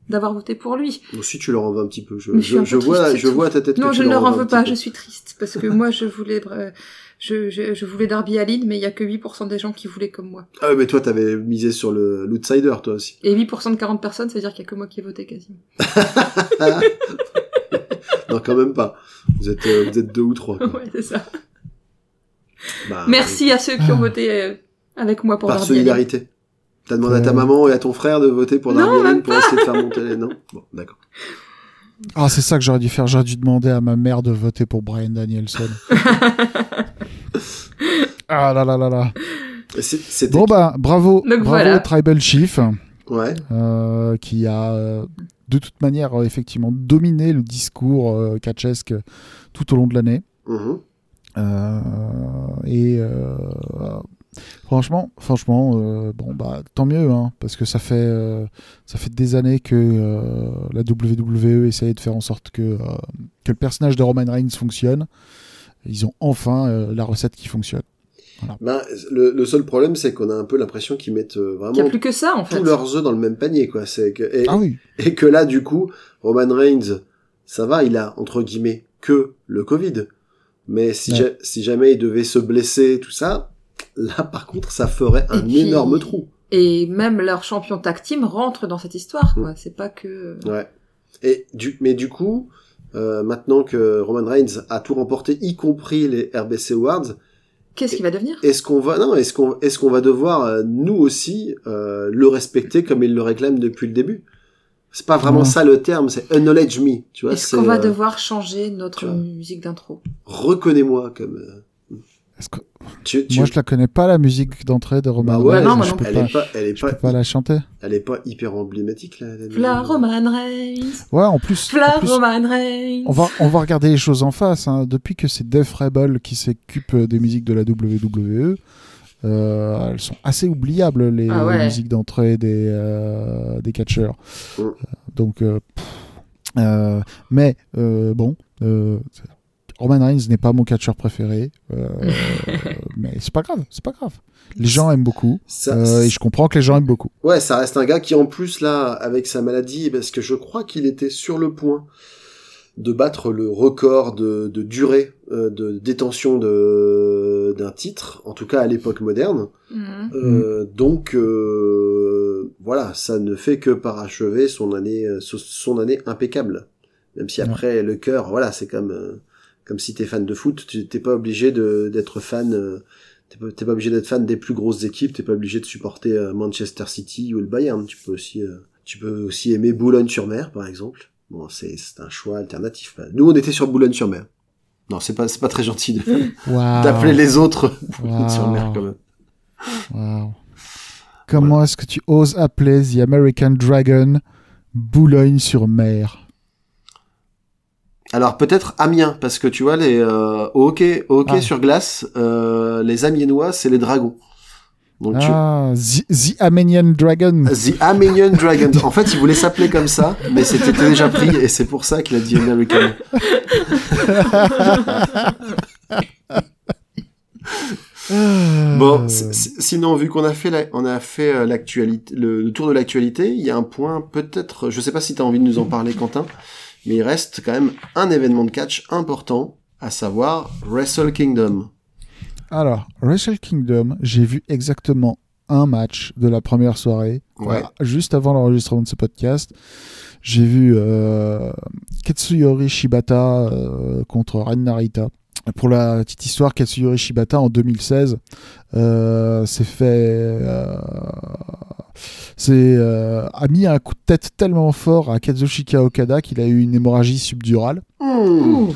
d'avoir voté pour lui. Aussi, tu leur en veux un petit peu. Je, je vois, je vois ta tête Non, que je ne leur en veux pas, je suis triste, parce que moi je voulais euh, je, je, je voulais Darby Allin, mais il y a que 8% des gens qui voulaient comme moi. Ah ouais, mais toi, t'avais misé sur le l'outsider, toi aussi. Et 8% de 40 personnes, ça veut dire qu'il y a que moi qui ai voté quasiment. non, quand même pas. Vous êtes, euh, vous êtes deux ou trois. quoi. ouais, c'est ça. Bah, Merci à ceux qui ont voté euh, avec moi pour Par Darby Allin. T'as demandé à ta maman et à ton frère de voter pour même pour essayer de faire monter les... Non Bon, d'accord. Ah, c'est ça que j'aurais dû faire. J'aurais dû demander à ma mère de voter pour Brian Danielson. ah là là là là. Bon bah bravo, Donc bravo voilà. au Tribal Chief Ouais. euh, qui a euh, de toute manière euh, effectivement dominé le discours euh, catchesque tout au long de l'année. Mhm. Euh, et euh, franchement, franchement, euh, bon bah tant mieux, hein, parce que ça fait euh, ça fait des années que euh, la WWE essayait de faire en sorte que euh, que le personnage de Roman Reigns fonctionne. Ils ont enfin euh, la recette qui fonctionne. Ben, le, le seul problème, c'est qu'on a un peu l'impression qu'ils mettent euh, Il n'y a vraiment plus que ça en fait. tous leurs œufs dans le même panier, quoi. C'est que... et, Ah oui, et que là, du coup, Roman Reigns, ça va, il a, entre guillemets, que le Covid. Mais si, Ouais. ja- si jamais il devait se blesser, tout ça, là, par contre, ça ferait un puis- énorme trou. Et même leur champion tag team rentre dans cette histoire, quoi. C'est pas que. Ouais. Et du, mais du coup, euh, maintenant que Roman Reigns a tout remporté, y compris les RBC Awards, Qu'est-ce qu'il va devenir? est-ce qu'on va, non, est-ce qu'on, est-ce qu'on va devoir, euh, nous aussi, euh, le respecter comme il le réclame depuis le début? C'est pas vraiment ça le terme, c'est acknowledge me, tu vois. Est-ce qu'on va euh, devoir changer notre musique d'intro? Reconnais-moi comme, euh, Est-ce que- tu, tu- moi je la connais pas la musique d'entrée de Roman Bah ouais, Reigns. Non, moi je non peux elle pas, est pas, elle est je peux pas, pas la chanter. elle est pas hyper emblématique, là. la V'là musique. Roman Reigns Ouais, en plus, en V'là plus, Roman Reigns on va on va regarder les choses en face. hein. Depuis que c'est Def Rebel qui s'occupe des musiques de la WWE. euh, elles sont assez oubliables les, Ah ouais. les musiques d'entrée des euh, des catcheurs. Mm. Euh, Donc, euh, pff, euh, mais euh, bon, euh, Roman Reigns n'est pas mon catcheur préféré, euh, mais c'est pas grave, c'est pas grave. Les gens aiment beaucoup Ça- euh, et je comprends que les gens aiment beaucoup. Ouais, ça reste un gars qui en plus là, avec sa maladie, parce que je crois qu'il était sur le point de battre le record de, de durée euh, de détention de d'un titre, en tout cas à l'époque moderne. Mhm. Euh, Donc euh, voilà, ça ne fait que parachever son année, son- année impeccable. Même si Ouais. après le cœur, voilà, c'est comme euh, comme si t'es fan de foot, tu t'es pas obligé d'être fan. euh, T'es pas, obligé d'être fan des plus grosses équipes, t'es pas obligé de supporter euh, Manchester City ou le Bayern. Tu peux aussi, euh, tu peux aussi aimer Boulogne-sur-Mer, par exemple. Bon, c'est, un choix alternatif. Nous, on était sur Boulogne-sur-Mer. Non, c'est pas, c'est pas très gentil d'appeler les autres Boulogne-sur-Mer quand même. Waouh. Comment est-ce que tu oses appeler The American Dragon Boulogne-sur-Mer? Alors peut-être Amiens, parce que tu vois, les, euh, au hockey, au hockey Ah. sur glace, euh, les Amiénois, c'est les dragons. Donc tu... Ah, the, the Armenian Dragon. The Armenian Dragons. En fait, il voulait s'appeler comme ça, mais c'était déjà pris, et c'est pour ça qu'il a dit American. Bon, sinon, vu qu'on a fait, la- on a fait euh, l'actualité, le, le tour de l'actualité, il y a un point peut-être, je sais pas si tu as envie de nous en parler, Quentin, mais il reste quand même un événement de catch important, à savoir Wrestle Kingdom. Alors, Wrestle Kingdom, j'ai vu exactement un match de la première soirée, Ouais. euh, juste avant l'enregistrement de ce podcast. J'ai vu euh, Katsuyori Shibata euh, contre Ren Narita. Pour la petite histoire, Katsuyori Shibata en 2016 euh, s'est fait euh, C'est euh, a mis un coup de tête tellement fort à Kazushika Okada qu'il a eu une hémorragie subdurale. Hmm.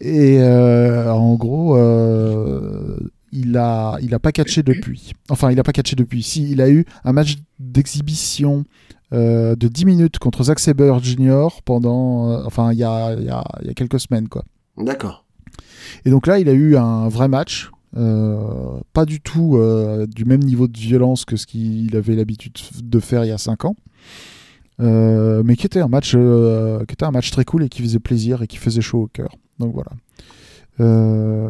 Et euh, en gros, euh, il a il a pas catché depuis. Enfin, il a pas catché depuis. Si, il a eu un match d'exhibition euh, de 10 minutes contre Zack Saber Jr. pendant, euh, enfin, il y a, il y, a, y a quelques semaines, quoi. D'accord. Et donc là, il a eu un vrai match. Euh, pas du tout euh, du même niveau de violence que ce qu'il avait l'habitude de faire il y a 5 ans. Euh, mais qui était un match qui était un match très cool et qui faisait plaisir et qui faisait chaud au cœur. Donc voilà.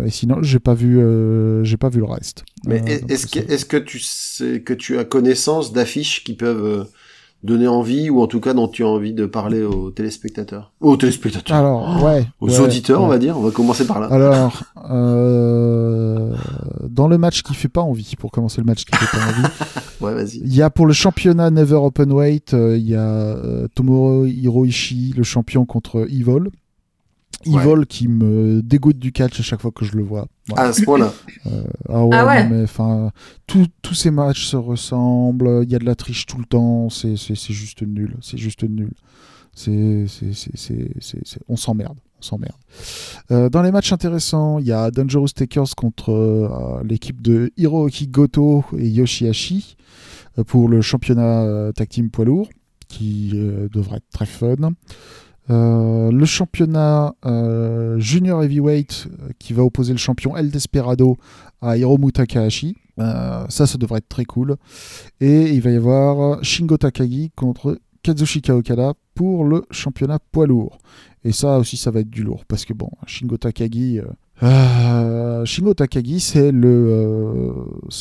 Et sinon, j'ai pas vu, j'ai pas vu le reste. Mais est- est-ce que, est-ce que tu sais, que tu as connaissance d'affiches qui peuvent donner envie, ou en tout cas dont tu as envie de parler aux téléspectateurs? Aux téléspectateurs. Alors, ouais. aux ouais, auditeurs, on va dire. On va commencer par là. Alors, euh, dans le match qui fait pas envie, pour commencer le match qui fait pas envie, Ouais, vas-y. il y a pour le championnat Never Open Weight, euh, il y a euh, Tomohiro Hiroishi, le champion contre Evil. Ouais. Evil qui me dégoûte du catch à chaque fois que je le vois. Voilà. À ce point-là. Ah ouais, Ah ouais. non, mais enfin, tous ces matchs se ressemblent. Il y a de la triche tout le temps. C'est c'est- c'est juste nul. C'est juste nul. C'est c'est- c'est- c'est- c'est- c'est- on s'emmerde. On s'emmerde. Euh, dans les matchs intéressants, il y a Dangerous Takers contre euh, l'équipe de Hiroki Goto et Yoshihashi euh, pour le championnat euh, tag team poids lourd, qui euh, devrait être très fun. Euh, le championnat euh, junior heavyweight euh, qui va opposer le champion El Desperado à Hiromu Takahashi. Ça, ça devrait être très cool. Et il va y avoir Shingo Takagi contre Kazushika Okada pour le championnat poids lourd. Et ça aussi, ça va être du lourd. Parce que bon, Shingo Takagi. Shingo Takagi, c'est le,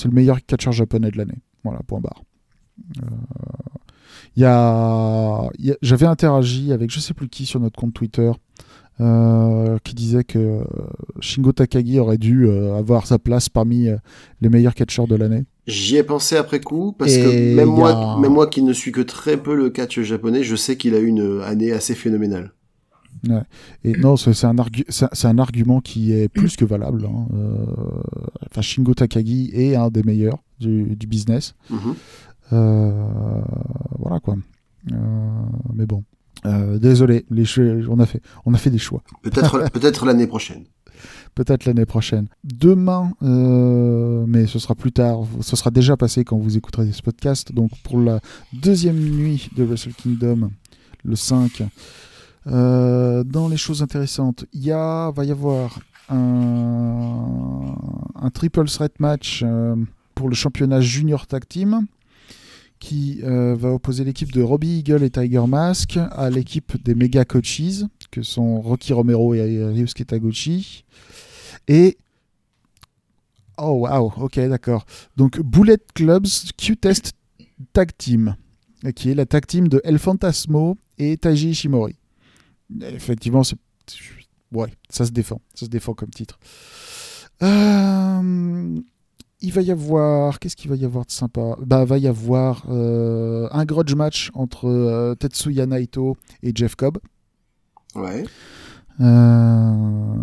le meilleur catcheur japonais de l'année. Voilà, point barre. Il y a, il y a- j'avais interagi avec je sais plus qui sur notre compte Twitter euh, qui disait que Shingo Takagi aurait dû euh, avoir sa place parmi euh, les meilleurs catcheurs de l'année. J'y ai pensé après coup, parce Et que même moi, même moi qui ne suis que très peu le catch japonais, je sais qu'il a eu une année assez phénoménale. Et non, c'est un, argu- c'est un- argument qui est plus que valable. hein. Enfin, Shingo Takagi est un des meilleurs du, du business. Mhm. Euh, voilà quoi. Euh, mais bon. Euh, désolé, les on, a fait, on a fait des choix. Peut-être, peut-être l'année prochaine. Peut-être l'année prochaine. Demain, euh, mais ce sera plus tard, ce sera déjà passé quand vous écouterez ce podcast. Donc pour la deuxième nuit de Wrestle Kingdom, le 5, euh, dans les choses intéressantes, il va y avoir un, un triple threat match euh, pour le championnat junior tag team qui euh, va opposer l'équipe de Robbie Eagle et Tiger Mask à l'équipe des Mega Coaches, que sont Rocky Romero et Ryusuke Taguchi. Et. Oh wow, ok, d'accord. Donc Bullet Clubs Q-Test Tag Team, qui est la tag team de El Fantasmo et Taiji Ishimori. Effectivement. Ouais, ça se défend. Ça se défend comme titre. Euh, il va y avoir. Qu'est-ce qu'il va y avoir de sympa? Bah, va y avoir euh, un grudge match entre euh, Tetsuya Naito et Jeff Cobb. Ouais. Euh,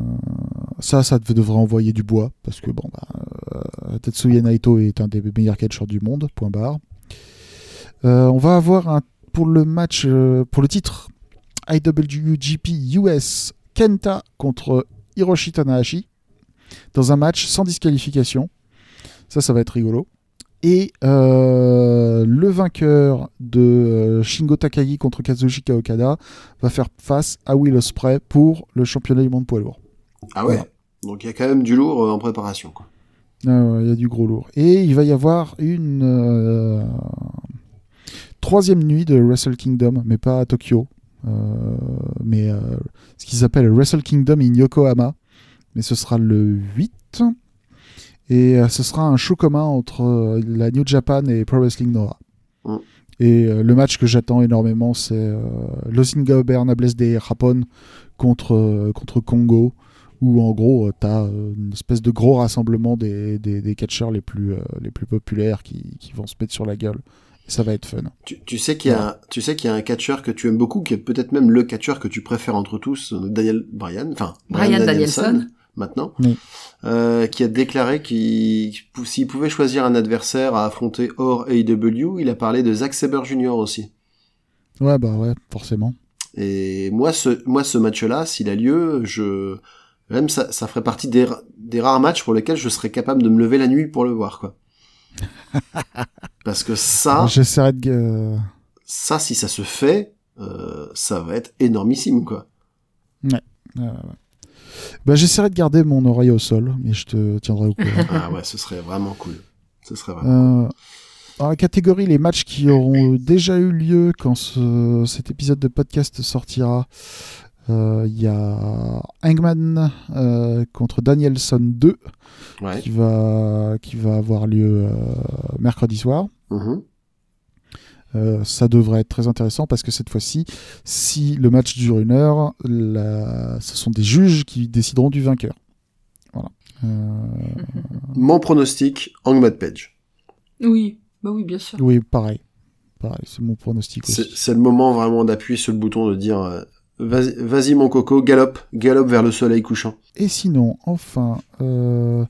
ça, ça dev- devrait envoyer du bois parce que bon, bah, Tetsuya Naito est un des meilleurs catcheurs du monde. Point barre. On va avoir un pour le match pour le titre IWGP US Kenta contre Hiroshi Tanahashi dans un match sans disqualification. Ça, ça va être rigolo. Et euh, le vainqueur de euh, Shingo Takagi contre Kazuchika Okada va faire face à Will Ospreay pour le championnat du monde poids lourd. Ah ouais. Voilà. Donc il y a quand même du lourd euh, en préparation. Quoi. Ah ouais, Il y a du gros lourd. Et il va y avoir une euh, troisième nuit de Wrestle Kingdom, mais pas à Tokyo, euh, mais ce qu'ils appellent Wrestle Kingdom in Yokohama. Mais ce sera le 8. Et euh, ce sera un show commun entre euh, la New Japan et Pro Wrestling Noah. Mm. Et euh, le match que j'attends énormément, c'est euh, Losinga Bernables de Japon contre, euh, contre Congo où en gros euh, t'as euh, une espèce de gros rassemblement des, des, des catcheurs les plus, euh, les plus populaires qui, qui vont se mettre sur la gueule. Et ça va être fun. Tu, tu sais qu'il y a, tu sais qu'il y a un catcheur que tu aimes beaucoup, qui est peut-être même le catcheur que tu préfères entre tous, Daniel Bryan, enfin Bryan Danielson. Maintenant, Oui. euh, qui a déclaré qu'il s'il pouvait choisir un adversaire à affronter hors AEW, il a parlé de Zack Saber Jr. aussi. Ouais, bah ouais, forcément. Et moi, ce, moi, ce match-là, s'il a lieu, je, même ça, ça ferait partie des, des rares matchs pour lesquels je serais capable de me lever la nuit pour le voir, quoi. Parce que ça, J'essaierai de. euh, ça, si ça se fait, euh, ça va être énormissime, quoi. Bah, j'essaierai de garder mon oreille au sol, mais je te tiendrai au courant. Ah ouais, ce serait vraiment cool. Ce serait vraiment. Euh, dans la catégorie les matchs qui auront déjà eu lieu quand ce- cet épisode de podcast sortira, euh, il y a Hangman euh, contre Danielson 2 Ouais. qui va, qui va avoir lieu euh, mercredi soir. Mhm. Euh, ça devrait être très intéressant parce que cette fois-ci, si le match dure une heure, la- ce sont des juges qui décideront du vainqueur. Voilà. Euh, Mon pronostic, Hangman Page. Oui, bah oui, bien sûr. oui, pareil. Pareil, c'est mon pronostic C'est aussi. c'est le moment vraiment d'appuyer sur le bouton de dire euh, vas-y vas-y, mon coco, galope, galope vers le soleil couchant. Et sinon, enfin, euh,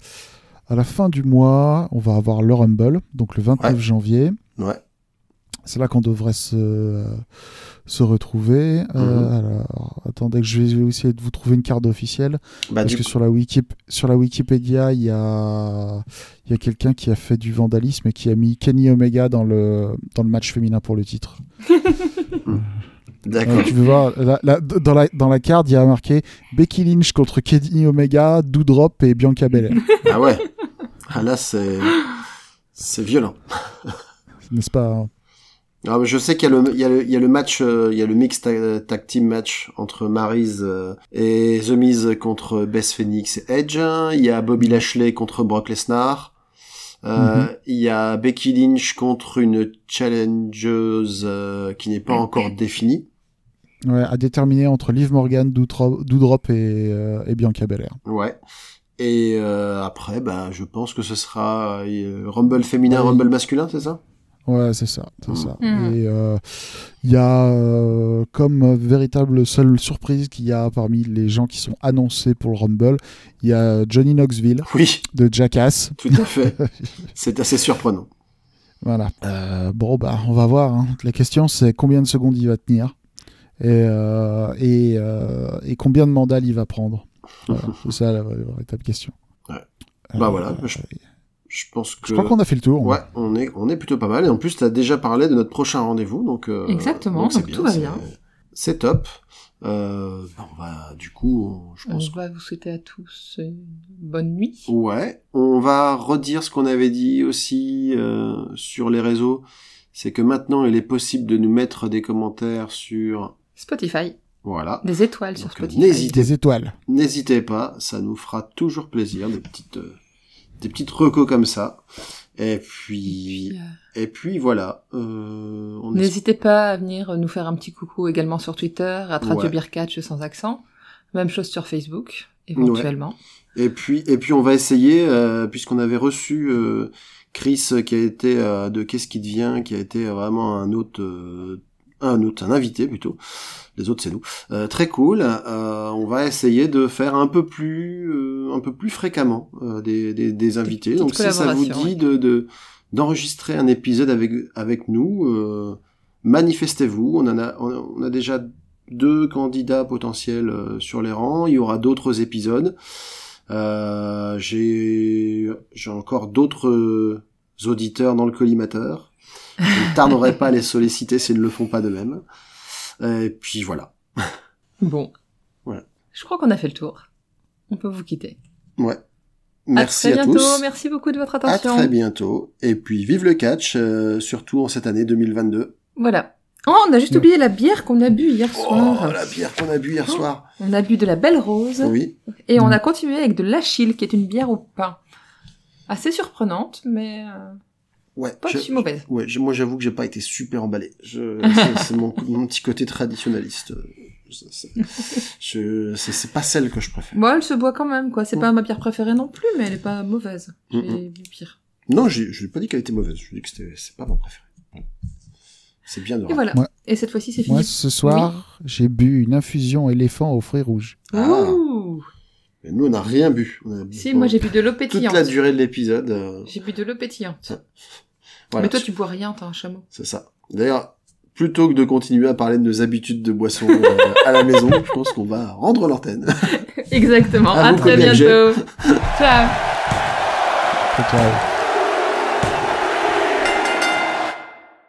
à la fin du mois, on va avoir le Rumble, donc le 29 Ouais. janvier. Ouais. C'est là qu'on devrait se, euh, se retrouver. Euh, Mhm. alors, attendez que je vais essayer de vous trouver une carte officielle. Bah, parce que coup, sur la, Wikip, sur la Wikipédia, il y a, y a quelqu'un qui a fait du vandalisme et qui a mis Kenny Omega dans le, dans le match féminin pour le titre. d'accord. Euh, tu voir, dans, la, dans la carte, il y a marqué Becky Lynch contre Kenny Omega, Doudrop et Bianca Belair. Ah ouais. Ah là, c'est c'est violent. N'est-ce pas hein? Ah, mais je sais qu'il y, a le- il y, y a le match, euh, il y a le mixed tag, tag team match entre Maryse euh, et The Miz contre Beth Phoenix et Edge. Il y a Bobby Lashley contre Brock Lesnar. Euh, Mhm. Il y a Becky Lynch contre une challengeuse euh, qui n'est pas encore définie. Ouais, à déterminer entre Liv Morgan, Doudrop, et, euh, et Bianca Belair. Ouais. Et après, bah, je pense que ce sera Rumble féminin, Ouais. Rumble masculin, c'est ça? Ouais, c'est ça, c'est Mhm. ça. Mhm. Et euh, il y a euh, comme véritable seule surprise qu'il y a parmi les gens qui sont annoncés pour le Rumble, il y a Johnny Knoxville Oui, de Jackass. tout à fait. c'est assez surprenant. Voilà. Euh, bon, bah, on va voir. hein. La question, c'est combien de secondes il va tenir et, euh, et, euh, et combien de mandats il va prendre. Voilà, c'est ça la, la véritable question. Ouais. Euh, Bah voilà, je- Je pense que. je crois qu'on a fait le tour. Ouais, on est, on est plutôt pas mal. Et en plus, tu as déjà parlé de notre prochain rendez-vous, donc. euh, Exactement, donc tout va bien. C'est top. Euh, bah, on va, du coup, on- je On pense. va vous souhaiter à tous une bonne nuit. Ouais, on va redire ce qu'on avait dit aussi euh, sur les réseaux. C'est que maintenant, il est possible de nous mettre des commentaires sur. Spotify, Voilà. des étoiles sur Donc, Spotify. n'hésitez Des étoiles. N'hésitez pas, ça nous fera toujours plaisir, des petites, euh, des petites recos comme ça. Et puis, euh, et puis voilà. Euh, N'hésitez pas à venir nous faire un petit coucou également sur Twitter, à Radio Ouais. Sans accent. Même chose sur Facebook, éventuellement. Et puis, et puis on va essayer, euh, puisqu'on avait reçu euh, Chris euh, qui a été euh, de Qu'est-ce qui devient, qui a été vraiment un autre, euh, un autre, un invité plutôt. Les autres c'est nous. Euh, très cool. Euh, on va essayer de faire un peu plus, euh, un peu plus fréquemment euh, des, des, des invités. Donc si ça vous dit ouais. de, de d'enregistrer un épisode avec avec nous, euh, manifestez-vous. On en a, on a, déjà deux candidats potentiels euh, sur les rangs. Il y aura d'autres épisodes. Euh, j'ai j'ai encore d'autres auditeurs dans le collimateur. Je ne tarderai pas à les solliciter s'ils ne le font pas de même. Et puis voilà. Bon. Voilà. Je crois qu'on a fait le tour. On peut vous quitter. Ouais. Merci à à, bientôt. tous. Merci beaucoup de votre À attention. très bientôt. Et puis vive le catch, euh, surtout en cette année 2022. Voilà. Oh, on a juste oublié la bière qu'on a bu hier Oh, soir. la bière qu'on a bu hier Oh. soir. On a bu de la Belle Rose Oui. et on Mm. a continué avec de l'Achille, qui est une bière au pain. Assez surprenante, mais euh, Ouais. pas je- si mauvaise. Ouais, je- moi j'avoue que j'ai pas été super emballé. C'est, mon, mon petit côté traditionnaliste. C'est, pas celle que je préfère. Bon, elle se boit quand même, quoi. C'est Mm. pas ma bière préférée non plus, mais elle est pas mauvaise. J'ai Mm, vu pire. Non, je n'ai pas dit qu'elle était mauvaise. Je dis que c'était, c'est pas mon préféré. C'est bien de Et voilà. Ouais. Et cette fois-ci, c'est fini. Moi, ce soir, j'ai bu une infusion éléphant aux fruits rouges. Ah. Ouh Mais nous, on n'a rien bu. On a bu Si, moi j'ai bu de l'eau toute pétillante. la durée de l'épisode. euh, J'ai bu de l'eau pétillante. Voilà. Mais toi, tu bois rien, t'as un chameau. C'est ça. D'ailleurs, plutôt que de continuer à parler de nos habitudes de boissons euh, à la maison, je pense qu'on va rendre l'antenne. Exactement. À très bientôt. Ciao. Ciao, ciao.